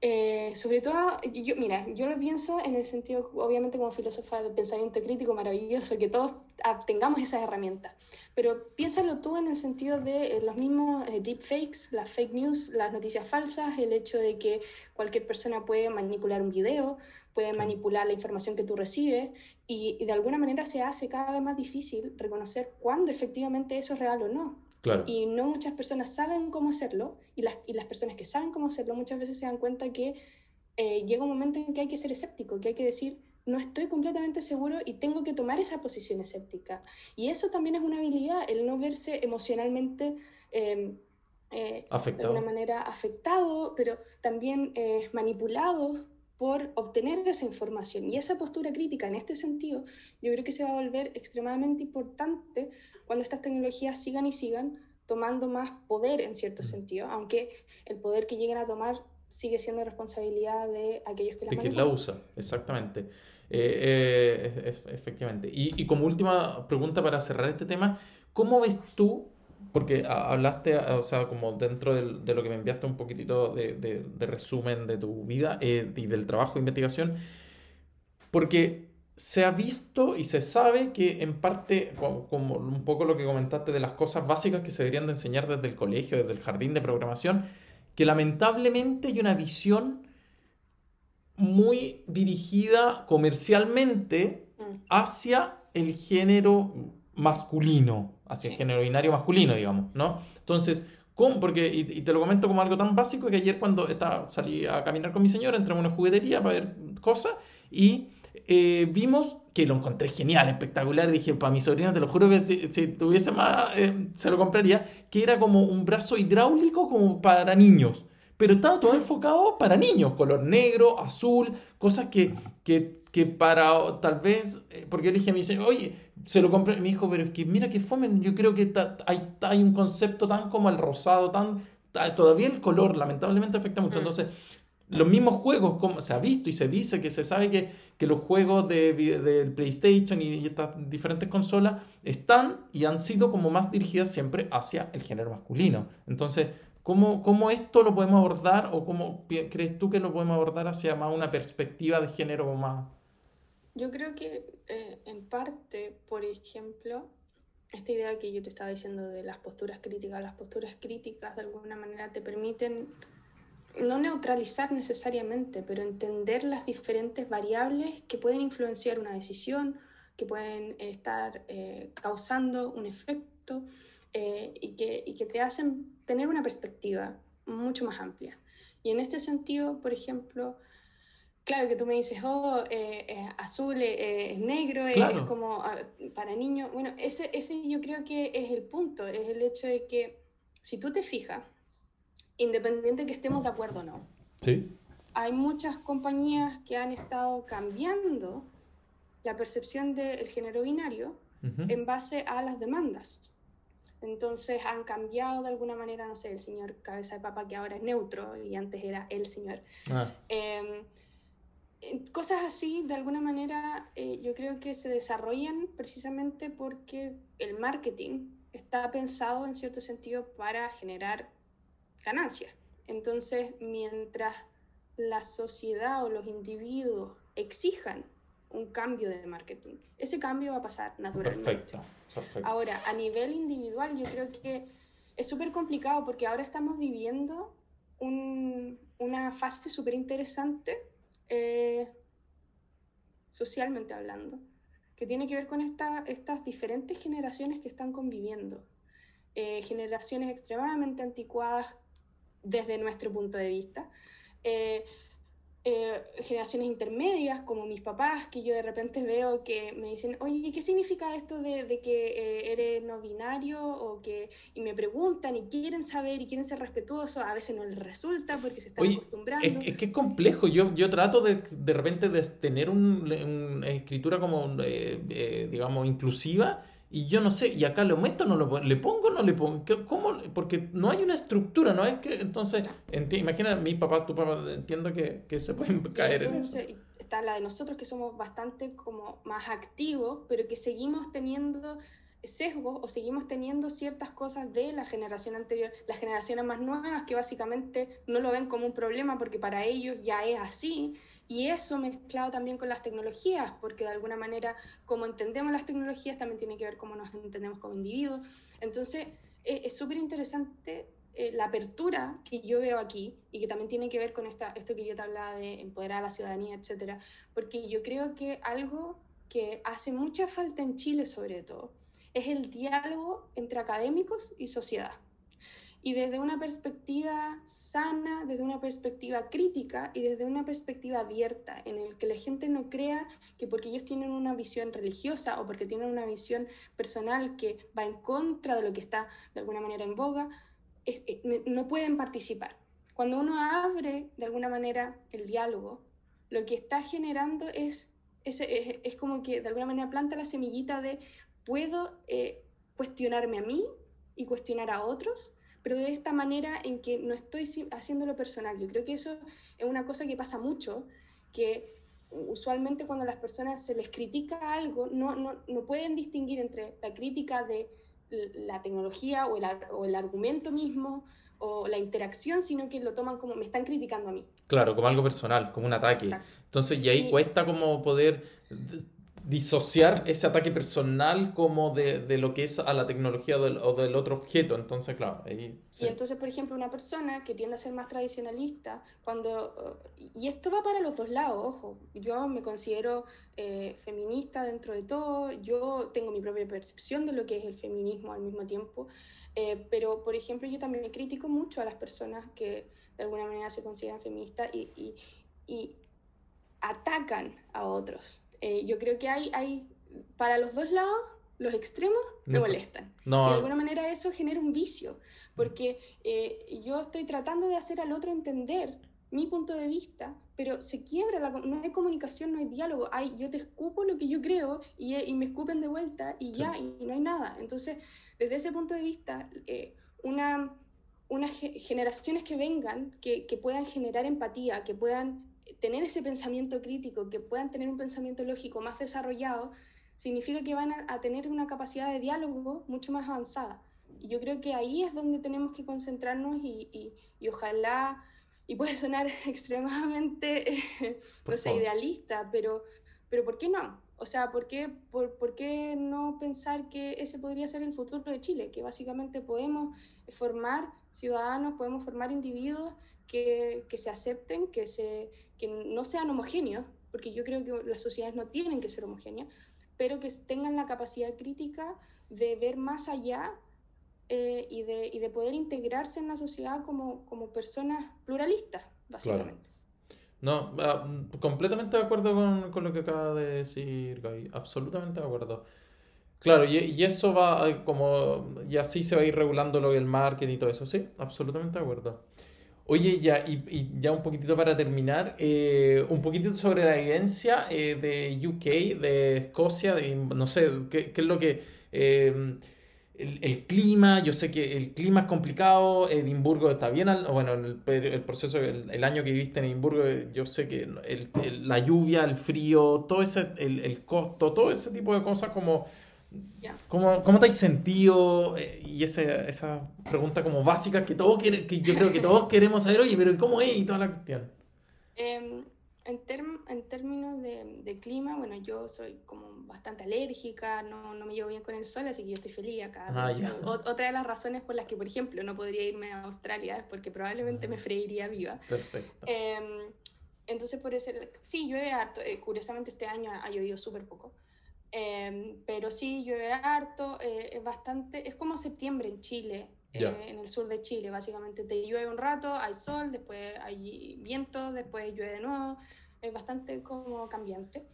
B: eh, sobre todo, yo, mira, yo lo pienso en el sentido, obviamente como filósofa de pensamiento crítico maravilloso, que todos tengamos esas herramientas, pero piénsalo tú en el sentido de eh, los mismos eh, deepfakes, las fake news, las noticias falsas, el hecho de que cualquier persona puede manipular un video, puede manipular la información que tú recibes y, y de alguna manera se hace cada vez más difícil reconocer cuándo efectivamente eso es real o no. Y no muchas personas saben cómo hacerlo, y las, y las personas que saben cómo hacerlo muchas veces se dan cuenta que eh, llega un momento en que hay que ser escéptico, que hay que decir, no estoy completamente seguro y tengo que tomar esa posición escéptica. Y eso también es una habilidad, el no verse emocionalmente em, eh, de alguna manera afectado, pero también eh, manipulado por obtener esa información. Y esa postura crítica en este sentido, yo creo que se va a volver extremadamente importante cuando estas tecnologías sigan y sigan tomando más poder en cierto mm. sentido, aunque el poder que lleguen a tomar sigue siendo responsabilidad de aquellos que la
A: De quien la usa, exactamente. Eh, eh, efectivamente. Y, y, como última pregunta para cerrar este tema, ¿cómo ves tú, porque hablaste, o sea, como dentro del, de lo que me enviaste un poquitito de, de, de resumen de tu vida eh, y del trabajo de investigación, porque se ha visto y se sabe que en parte, como, un poco lo que comentaste de las cosas básicas que se deberían de enseñar desde el colegio, desde el jardín de programación, que lamentablemente hay una visión muy dirigida comercialmente mm. hacia el género masculino, hacia el género binario masculino, digamos, ¿no? Entonces, ¿cómo? Porque, y, te lo comento como algo tan básico que ayer cuando estaba, salí a caminar con mi señora, entré a una juguetería para ver cosas y eh, vimos que lo encontré genial, espectacular. Dije, para mi sobrina, te lo juro que si, tuviese más, eh, se lo compraría. Que era como un brazo hidráulico como para niños. Pero estaba todo enfocado para niños, color negro, azul, cosas que, que, que para tal vez, eh, porque yo le dije a mi señor, oye, se lo compré, mi hijo, pero es que mira que fomen, yo creo que hay, hay un concepto tan como el rosado, tan, todavía el color lamentablemente afecta mucho. Mm. Entonces, los mismos juegos, como se ha visto y se dice que se sabe que, que los juegos de, del PlayStation y, estas diferentes consolas están y han sido como más dirigidas siempre hacia el género masculino. Entonces, ¿cómo, cómo esto lo podemos abordar o cómo crees tú que lo podemos abordar hacia más una perspectiva de género más...
B: Yo creo que eh, en parte, por ejemplo, esta idea que yo te estaba diciendo de las posturas críticas, las posturas críticas de alguna manera te permiten no neutralizar necesariamente, pero entender las diferentes variables que pueden influenciar una decisión, que pueden estar eh, causando un efecto eh, y, que, y, que, te hacen tener una perspectiva mucho más amplia. Y en este sentido, por ejemplo, claro que tú me dices, oh, eh, azul es negro, es como ah, para niños. Bueno, ese, ese yo creo que es el punto, es el hecho de que si tú te fijas, independiente que estemos de acuerdo o no.
A: Sí.
B: Hay muchas compañías que han estado cambiando la percepción del género binario en base a las demandas. Entonces han cambiado de alguna manera, no sé, el señor cabeza de papa que ahora es neutro y antes era el señor. Ah. Em, cosas así, de alguna manera, eh, yo creo que se desarrollan precisamente porque el marketing está pensado en cierto sentido para generar ganancias. Entonces, mientras la sociedad o los individuos exijan un cambio de marketing, ese cambio va a pasar naturalmente. Perfecto, perfecto. Ahora, a nivel individual, yo creo que es súper complicado porque ahora estamos viviendo una fase súper interesante eh, socialmente hablando, que tiene que ver con esta, estas diferentes generaciones que están conviviendo. Eh, generaciones extremadamente anticuadas desde nuestro punto de vista, eh, eh, generaciones intermedias como mis papás, que yo de repente veo que me dicen, oye, ¿qué significa esto de, de que eh, eres no binario? O que, y me preguntan y quieren saber y quieren ser respetuosos, a veces no les resulta porque se están acostumbrando.
A: Es, que es complejo, yo, yo trato de, de repente de tener una escritura como, digamos, inclusiva y yo no sé, y acá lo meto, no lo le pongo, no le pongo, ¿cómo? Porque no hay una estructura, ¿no? Es que entonces, imagina mi papá, tu papá, entiendo que, que se pueden caer
B: entonces, Está la de nosotros que somos bastante como más activos, pero que seguimos teniendo sesgos o seguimos teniendo ciertas cosas de la generación anterior, las generaciones más nuevas que básicamente no lo ven como un problema porque para ellos ya es así y eso mezclado también con las tecnologías, porque de alguna manera como entendemos las tecnologías también tiene que ver cómo nos entendemos como individuos. Entonces eh, es súper interesante eh, la apertura que yo veo aquí y que también tiene que ver con esta, esto que yo te hablaba de empoderar a la ciudadanía, etcétera, porque yo creo que algo que hace mucha falta en Chile sobre todo, es el diálogo entre académicos y sociedad. Y desde una perspectiva sana, desde una perspectiva crítica y desde una perspectiva abierta, en el que la gente no crea que porque ellos tienen una visión religiosa o porque tienen una visión personal que va en contra de lo que está de alguna manera en boga, eh, no pueden participar. Cuando uno abre de alguna manera el diálogo, lo que está generando es, es, es como que de alguna manera planta la semillita de puedo eh, cuestionarme a mí y cuestionar a otros, pero de esta manera en que no estoy haciéndolo personal. Yo creo que eso es una cosa que pasa mucho, que usualmente cuando a las personas se les critica algo, no, no, no pueden distinguir entre la crítica de la tecnología o el, o el argumento mismo o la interacción, sino que lo toman como me están criticando a mí.
A: Claro, como algo personal, como un ataque. Entonces, y ahí cuesta como poder disociar ese ataque personal como de, de, lo que es a la tecnología o del otro objeto. Entonces, claro, ahí...
B: Y entonces, por ejemplo, una persona que tiende a ser más tradicionalista, cuando... Y esto va para los dos lados, ojo. Yo me considero eh, feminista dentro de todo, yo tengo mi propia percepción de lo que es el feminismo al mismo tiempo, eh, pero, por ejemplo, yo también critico mucho a las personas que de alguna manera se consideran feministas y, y, y atacan a otros eh, yo creo que hay, hay, para los dos lados, los extremos me molestan. De alguna manera eso genera un vicio, porque eh, yo estoy tratando de hacer al otro entender mi punto de vista, pero se quiebra, la, no hay comunicación, no hay diálogo, hay, yo te escupo lo que yo creo y, y me escupen de vuelta y ya, y, no hay nada. Entonces, desde ese punto de vista, eh, una, unas generaciones que vengan, que, que puedan generar empatía, que puedan tener ese pensamiento crítico, que puedan tener un pensamiento lógico más desarrollado, significa que van a, tener una capacidad de diálogo mucho más avanzada. Y yo creo que ahí es donde tenemos que concentrarnos y, y, ojalá, y puede sonar extremadamente, no sé, idealista, pero, pero ¿por qué no? O sea, ¿por qué, por, ¿por qué no pensar que ese podría ser el futuro de Chile? Que básicamente podemos formar ciudadanos, podemos formar individuos que, que se acepten, que, se, que no sean homogéneos, porque yo creo que las sociedades no tienen que ser homogéneas, pero que tengan la capacidad crítica de ver más allá eh, y, de, y, de, poder integrarse en la sociedad como, como personas pluralistas, básicamente.
A: No, ah, completamente de acuerdo con, con, lo que acaba de decir Gaby, absolutamente de acuerdo. Claro, y, y, eso va como, y así se va a ir regulando lo del marketing y todo eso, sí, absolutamente de acuerdo. Oye, ya, y, y, ya un poquitito para terminar, eh, un poquitito sobre la evidencia eh, de UK, de Escocia, de, no sé, qué, es lo que... Eh, el, clima, yo sé que el clima es complicado, Edimburgo está bien, bueno, el, el proceso, el, año que viviste en Edimburgo, yo sé que la lluvia, el frío, todo ese, el, costo, todo ese tipo de cosas como... ¿Cómo, ¿Cómo, te has sentido? Eh, y esa, esa pregunta como básica que, todos que yo creo que todos queremos saber, oye, pero ¿cómo es? Y toda la cuestión.
B: Em, en, en términos de, de, clima, bueno, yo soy como bastante alérgica, no, no, me llevo bien con el sol, así que yo estoy feliz acá. Ah, otra de las razones por las que, por ejemplo, no podría irme a Australia es porque probablemente me ah. freiría viva. Perfecto. Em, entonces, por ese sí, llueve harto. Eh, curiosamente, este año ha, llovido súper poco. Em, pero sí, llueve harto. Eh, es bastante. Es como septiembre en Chile. Eh, en el sur de Chile, básicamente. Te llueve un rato, hay sol, después hay viento, después llueve de nuevo. Es bastante como cambiante.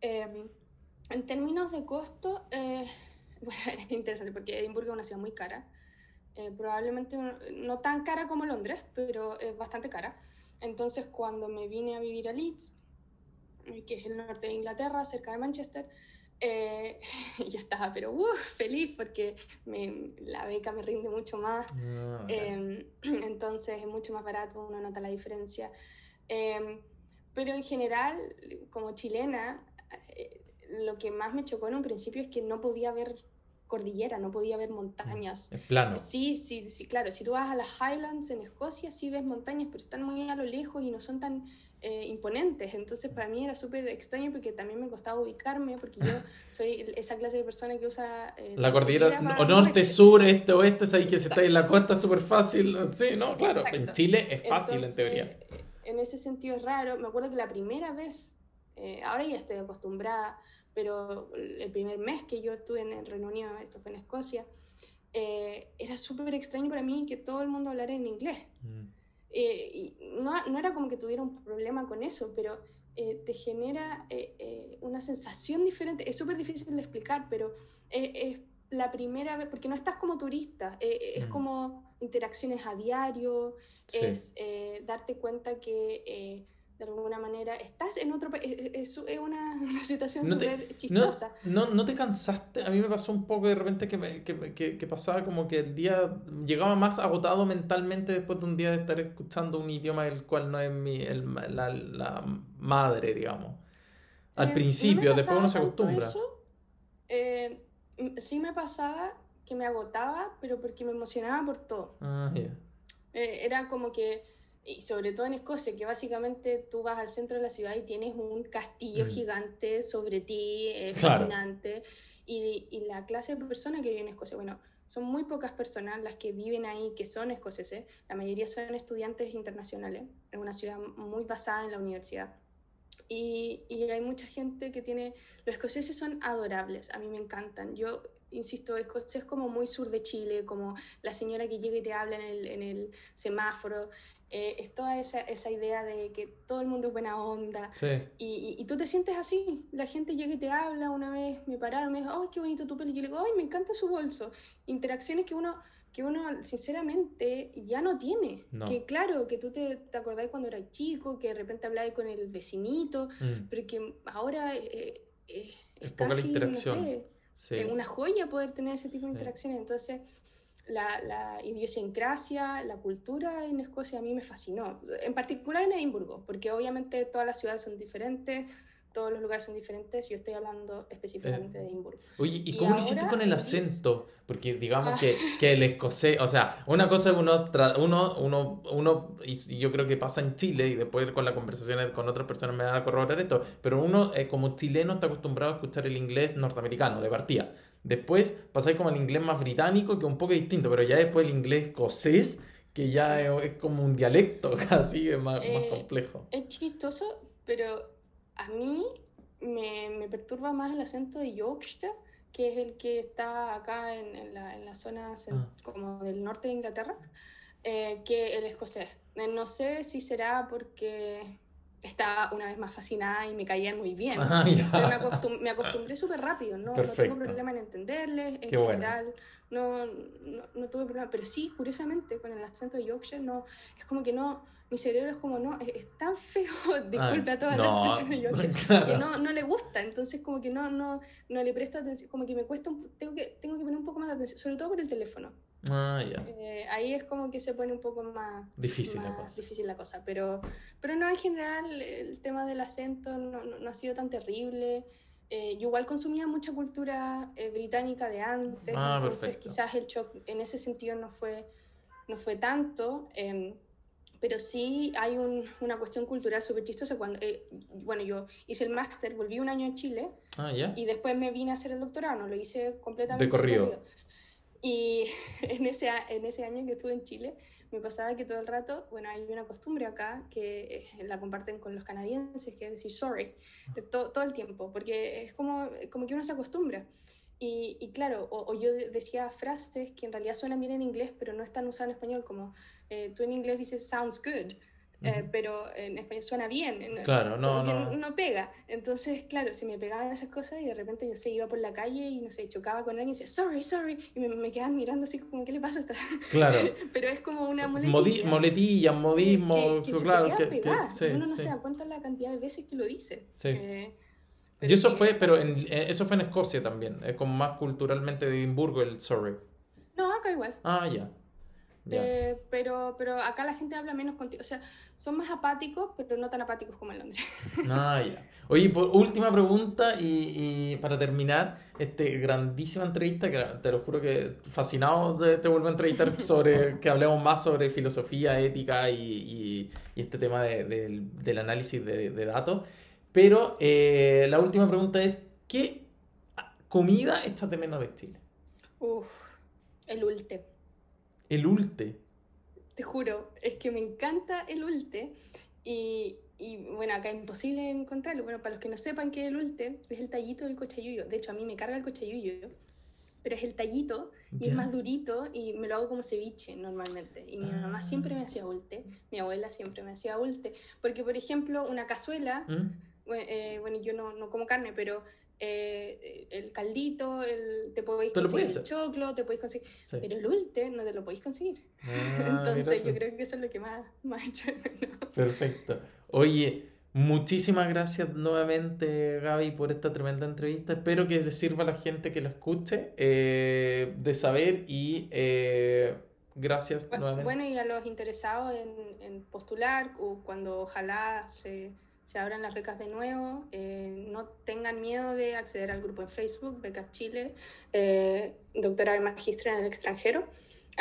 B: Em, en términos de costo, eh, bueno, es interesante porque Edimburgo es una ciudad muy cara. Eh, probablemente no tan cara como Londres, pero es bastante cara. Entonces, cuando me vine a vivir a Leeds, que es el norte de Inglaterra, cerca de Manchester, eh, yo estaba, pero uh, feliz porque me, la beca me rinde mucho más. Ah, em, entonces es mucho más barato, uno nota la diferencia. Em, pero en general, como chilena, eh, lo que más me chocó en un principio es que no podía ver cordillera, no podía ver montañas.
A: Es plano.
B: Sí, sí, sí, claro. Si tú vas a las Highlands en Escocia, sí ves montañas, pero están muy a lo lejos y no son tan eh, imponentes. Entonces para mí era súper extraño porque también me costaba ubicarme porque yo soy esa clase de persona que usa...
A: Eh, la cordillera, o norte, sur, este, oeste, es ahí que se está en la costa súper fácil. Sí, no, claro. En Chile es fácil en teoría.
B: En ese sentido es raro. Me acuerdo que la primera vez, eh, ahora ya estoy acostumbrada, pero el primer mes que yo estuve en el Reino Unido, esto fue en Escocia, era súper extraño para mí que todo el mundo hablara en inglés. Mm. Eh, y no, no, era como que tuviera un problema con eso, pero eh, te genera eh, una sensación diferente. Es súper difícil de explicar, pero es la primera vez, porque no estás como turista, es mm. como interacciones a diario, es darte cuenta que de alguna manera estás en otro país. Es, una, una, situación súper chistosa.
A: No, no, te cansaste? A mí me pasó un poco de repente que, me, que, que, que, pasaba como que el día llegaba más agotado mentalmente después de un día de estar escuchando un idioma del cual no es mi, el, la, la, madre, digamos. Al eh, principio, después uno se acostumbra. Eso.
B: Eh, sí me pasaba que me agotaba, pero porque me emocionaba por todo. Ah, eh, era como que y sobre todo en Escocia, que básicamente tú vas al centro de la ciudad y tienes un castillo mm. gigante sobre ti, es fascinante. Y, y, la clase de personas que viven en Escocia, bueno, son muy pocas personas las que viven ahí que son escoceses, la mayoría son estudiantes internacionales, en una ciudad muy basada en la universidad. Y, y, hay mucha gente que tiene, los escoceses son adorables, a mí me encantan. Yo insisto, Escocia es como muy sur de Chile, como la señora que llega y te habla en el, en el semáforo, eh, es toda esa, esa, idea de que todo el mundo es buena onda. Y, y, tú te sientes así. La gente llega y te habla. Una vez me pararon, me dijo, ¡ay, qué bonito tu peli! Y yo le digo, ¡ay, me encanta su bolso! Interacciones que uno, que uno sinceramente ya no tiene. Que claro, que tú te, te acordás cuando eras chico, que de repente hablabas con el vecinito, mm. pero que ahora eh, eh, es, casi, no sé, una joya poder tener ese tipo de interacciones. Entonces la, la, idiosincrasia, la cultura en Escocia a mí me fascinó, en particular en Edimburgo, porque obviamente todas las ciudades son diferentes, todos los lugares son diferentes, yo estoy hablando específicamente de Edimburgo.
A: Oye, ¿y, cómo lo hiciste con el acento? Porque digamos ah. que, que, el escocés, o sea, una cosa es uno, uno, uno, uno, y yo creo que pasa en Chile, y después con las conversaciones con otras personas me van a corroborar esto, pero uno eh, como chileno está acostumbrado a escuchar el inglés norteamericano, de partida. Después pasáis como el inglés más británico, que es un poco distinto, pero ya después el inglés escocés, que ya es, como un dialecto casi, es más, más, eh, complejo.
B: Es chistoso, pero a mí me, me, perturba más el acento de Yorkshire, que es el que está acá en, en, la, en la, zona ah. como del norte de Inglaterra, eh, que el escocés. Eh, no sé si será porque estaba una vez más fascinada y me caían muy bien. Ah, pero me, me acostumbré súper rápido, ¿no? no tengo problema en entenderles, en general, no, no, no, tuve problema. Pero sí, curiosamente, con el acento de Yorkshire, no, es como que no, mi cerebro es como, no, es, tan feo, disculpe a todas las personas que no, no le gusta, entonces como que no, no, no le presto atención, como que me cuesta, un, tengo, que, tengo que poner un poco más de atención, sobre todo por el teléfono.
A: Ah, ya.
B: Eh, ahí es como que se pone un poco más
A: difícil, la, cosa.
B: difícil la cosa. Pero, pero no, en general el tema del acento no, no, ha sido tan terrible. Eh, yo igual consumía mucha cultura eh, británica de antes, ah, entonces quizás el shock en ese sentido no fue, no fue tanto. Em, pero sí hay un, una cuestión cultural súper chistosa. Cuando, bueno, yo hice el máster, volví un año a Chile
A: ah,
B: y después me vine a hacer el doctorado, no lo hice completamente.
A: De corrido.
B: Y en ese, en ese año que estuve en Chile, me pasaba que todo el rato, bueno, hay una costumbre acá que eh, la comparten con los canadienses, que es decir sorry, eh, todo, todo el tiempo, porque es como, como que uno se acostumbra. Y, y claro, o, yo decía frases que en realidad suenan bien en inglés, pero no están usadas en español, como eh, tú en inglés dices sounds good, eh, pero en español suena bien.
A: Claro, no, no.
B: no pega. Entonces, claro, si me pegaban esas cosas y de repente yo sé, iba por la calle y no sé, chocaba con alguien y decía, sorry, sorry, y me, me quedaban mirando así como, ¿qué le pasa?
A: Claro.
B: pero es como una muletilla.
A: Moletilla, modismo,
B: que,
A: claro.
B: que, uno no se da cuenta la cantidad de veces que lo dice.
A: Sí. Eh, y eso fue, pero en, eh, eso fue en Escocia también, es como más culturalmente de Edimburgo el sorry.
B: No, acá igual.
A: Ah, ya.
B: Eh, pero, pero acá la gente habla menos contigo. O sea, son más apáticos, pero no tan apáticos como en Londres.
A: Ah, ya. Oye, por, última pregunta y, y, para terminar, este grandísima entrevista, que te lo juro que fascinado de, te vuelvo a entrevistar sobre que hablemos más sobre filosofía, ética y, y, este tema de, del análisis de, datos. Pero eh, la última pregunta es, ¿qué comida echas de menos de Chile?
B: Uf, el ulte.
A: El ulte.
B: Te juro, es que me encanta el ulte y, y bueno, acá es imposible encontrarlo. Bueno, para los que no sepan qué es el ulte, es el tallito del cochayuyo. De hecho, a mí me carga el cochayuyo, pero es el tallito y es más durito y me lo hago como ceviche normalmente. Y mi mamá siempre me hacía ulte, mi abuela siempre me hacía ulte. Porque, por ejemplo, una cazuela, ¿Mm? Eh, bueno, yo no, no como carne, pero eh, el caldito, el, te podéis conseguir el choclo, te podéis conseguir, pero el ulte no te lo podéis conseguir. Ah, Entonces yo creo que eso es lo que más, más hecho.
A: Perfecto. Oye, muchísimas gracias nuevamente Gaby por esta tremenda entrevista. Espero que les sirva a la gente que lo escuche eh, de saber y eh, gracias nuevamente.
B: Bueno, y a los interesados en, en postular, cuando ojalá se se abran las becas de nuevo, eh, no tengan miedo de acceder al grupo en Facebook, Becas Chile, eh, doctora de magistra en el extranjero.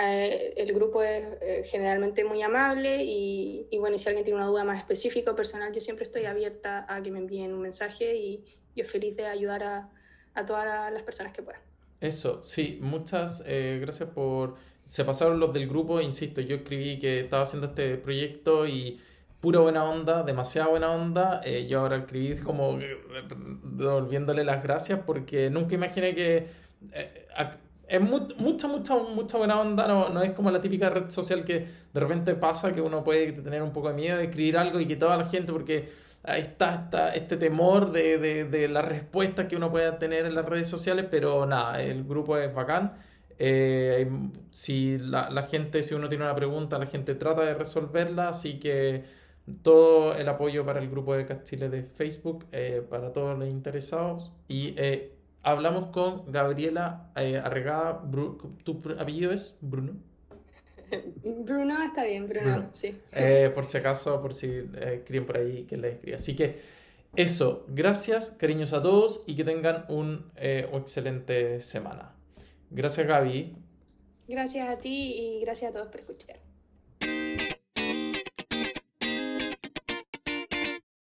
B: Eh, el grupo es generalmente muy amable y, y, bueno, si alguien tiene una duda más específica o personal, yo siempre estoy abierta a que me envíen un mensaje y yo feliz de ayudar a, a todas las personas que puedan.
A: Eso, sí, muchas gracias por... Se pasaron los del grupo, insisto, yo escribí que estaba haciendo este proyecto y pura buena onda, demasiada buena onda. Eh, yo ahora escribí como devolviéndole las gracias porque nunca imaginé que eh, es mucha, mucha, mucha buena onda, no, no es como la típica red social que de repente pasa que uno puede tener un poco de miedo de escribir algo y que toda la gente, porque está, está este temor de, de, de las respuestas que uno puede tener en las redes sociales, pero nada, el grupo es bacán. Eh, si la, la gente, si uno tiene una pregunta, la gente trata de resolverla, así que todo el apoyo para el grupo de Castile de Facebook, eh, para todos los interesados. Y eh, hablamos con Gabriela eh, Arregada. ¿Tu apellido es Bruno?
B: Bruno está bien, Bruno, sí.
A: por si acaso, por si escriben por ahí, que les escriba. Así que eso, gracias, cariños a todos y que tengan un, una excelente semana. Gracias, Gaby.
B: Gracias a ti y gracias a todos por escuchar.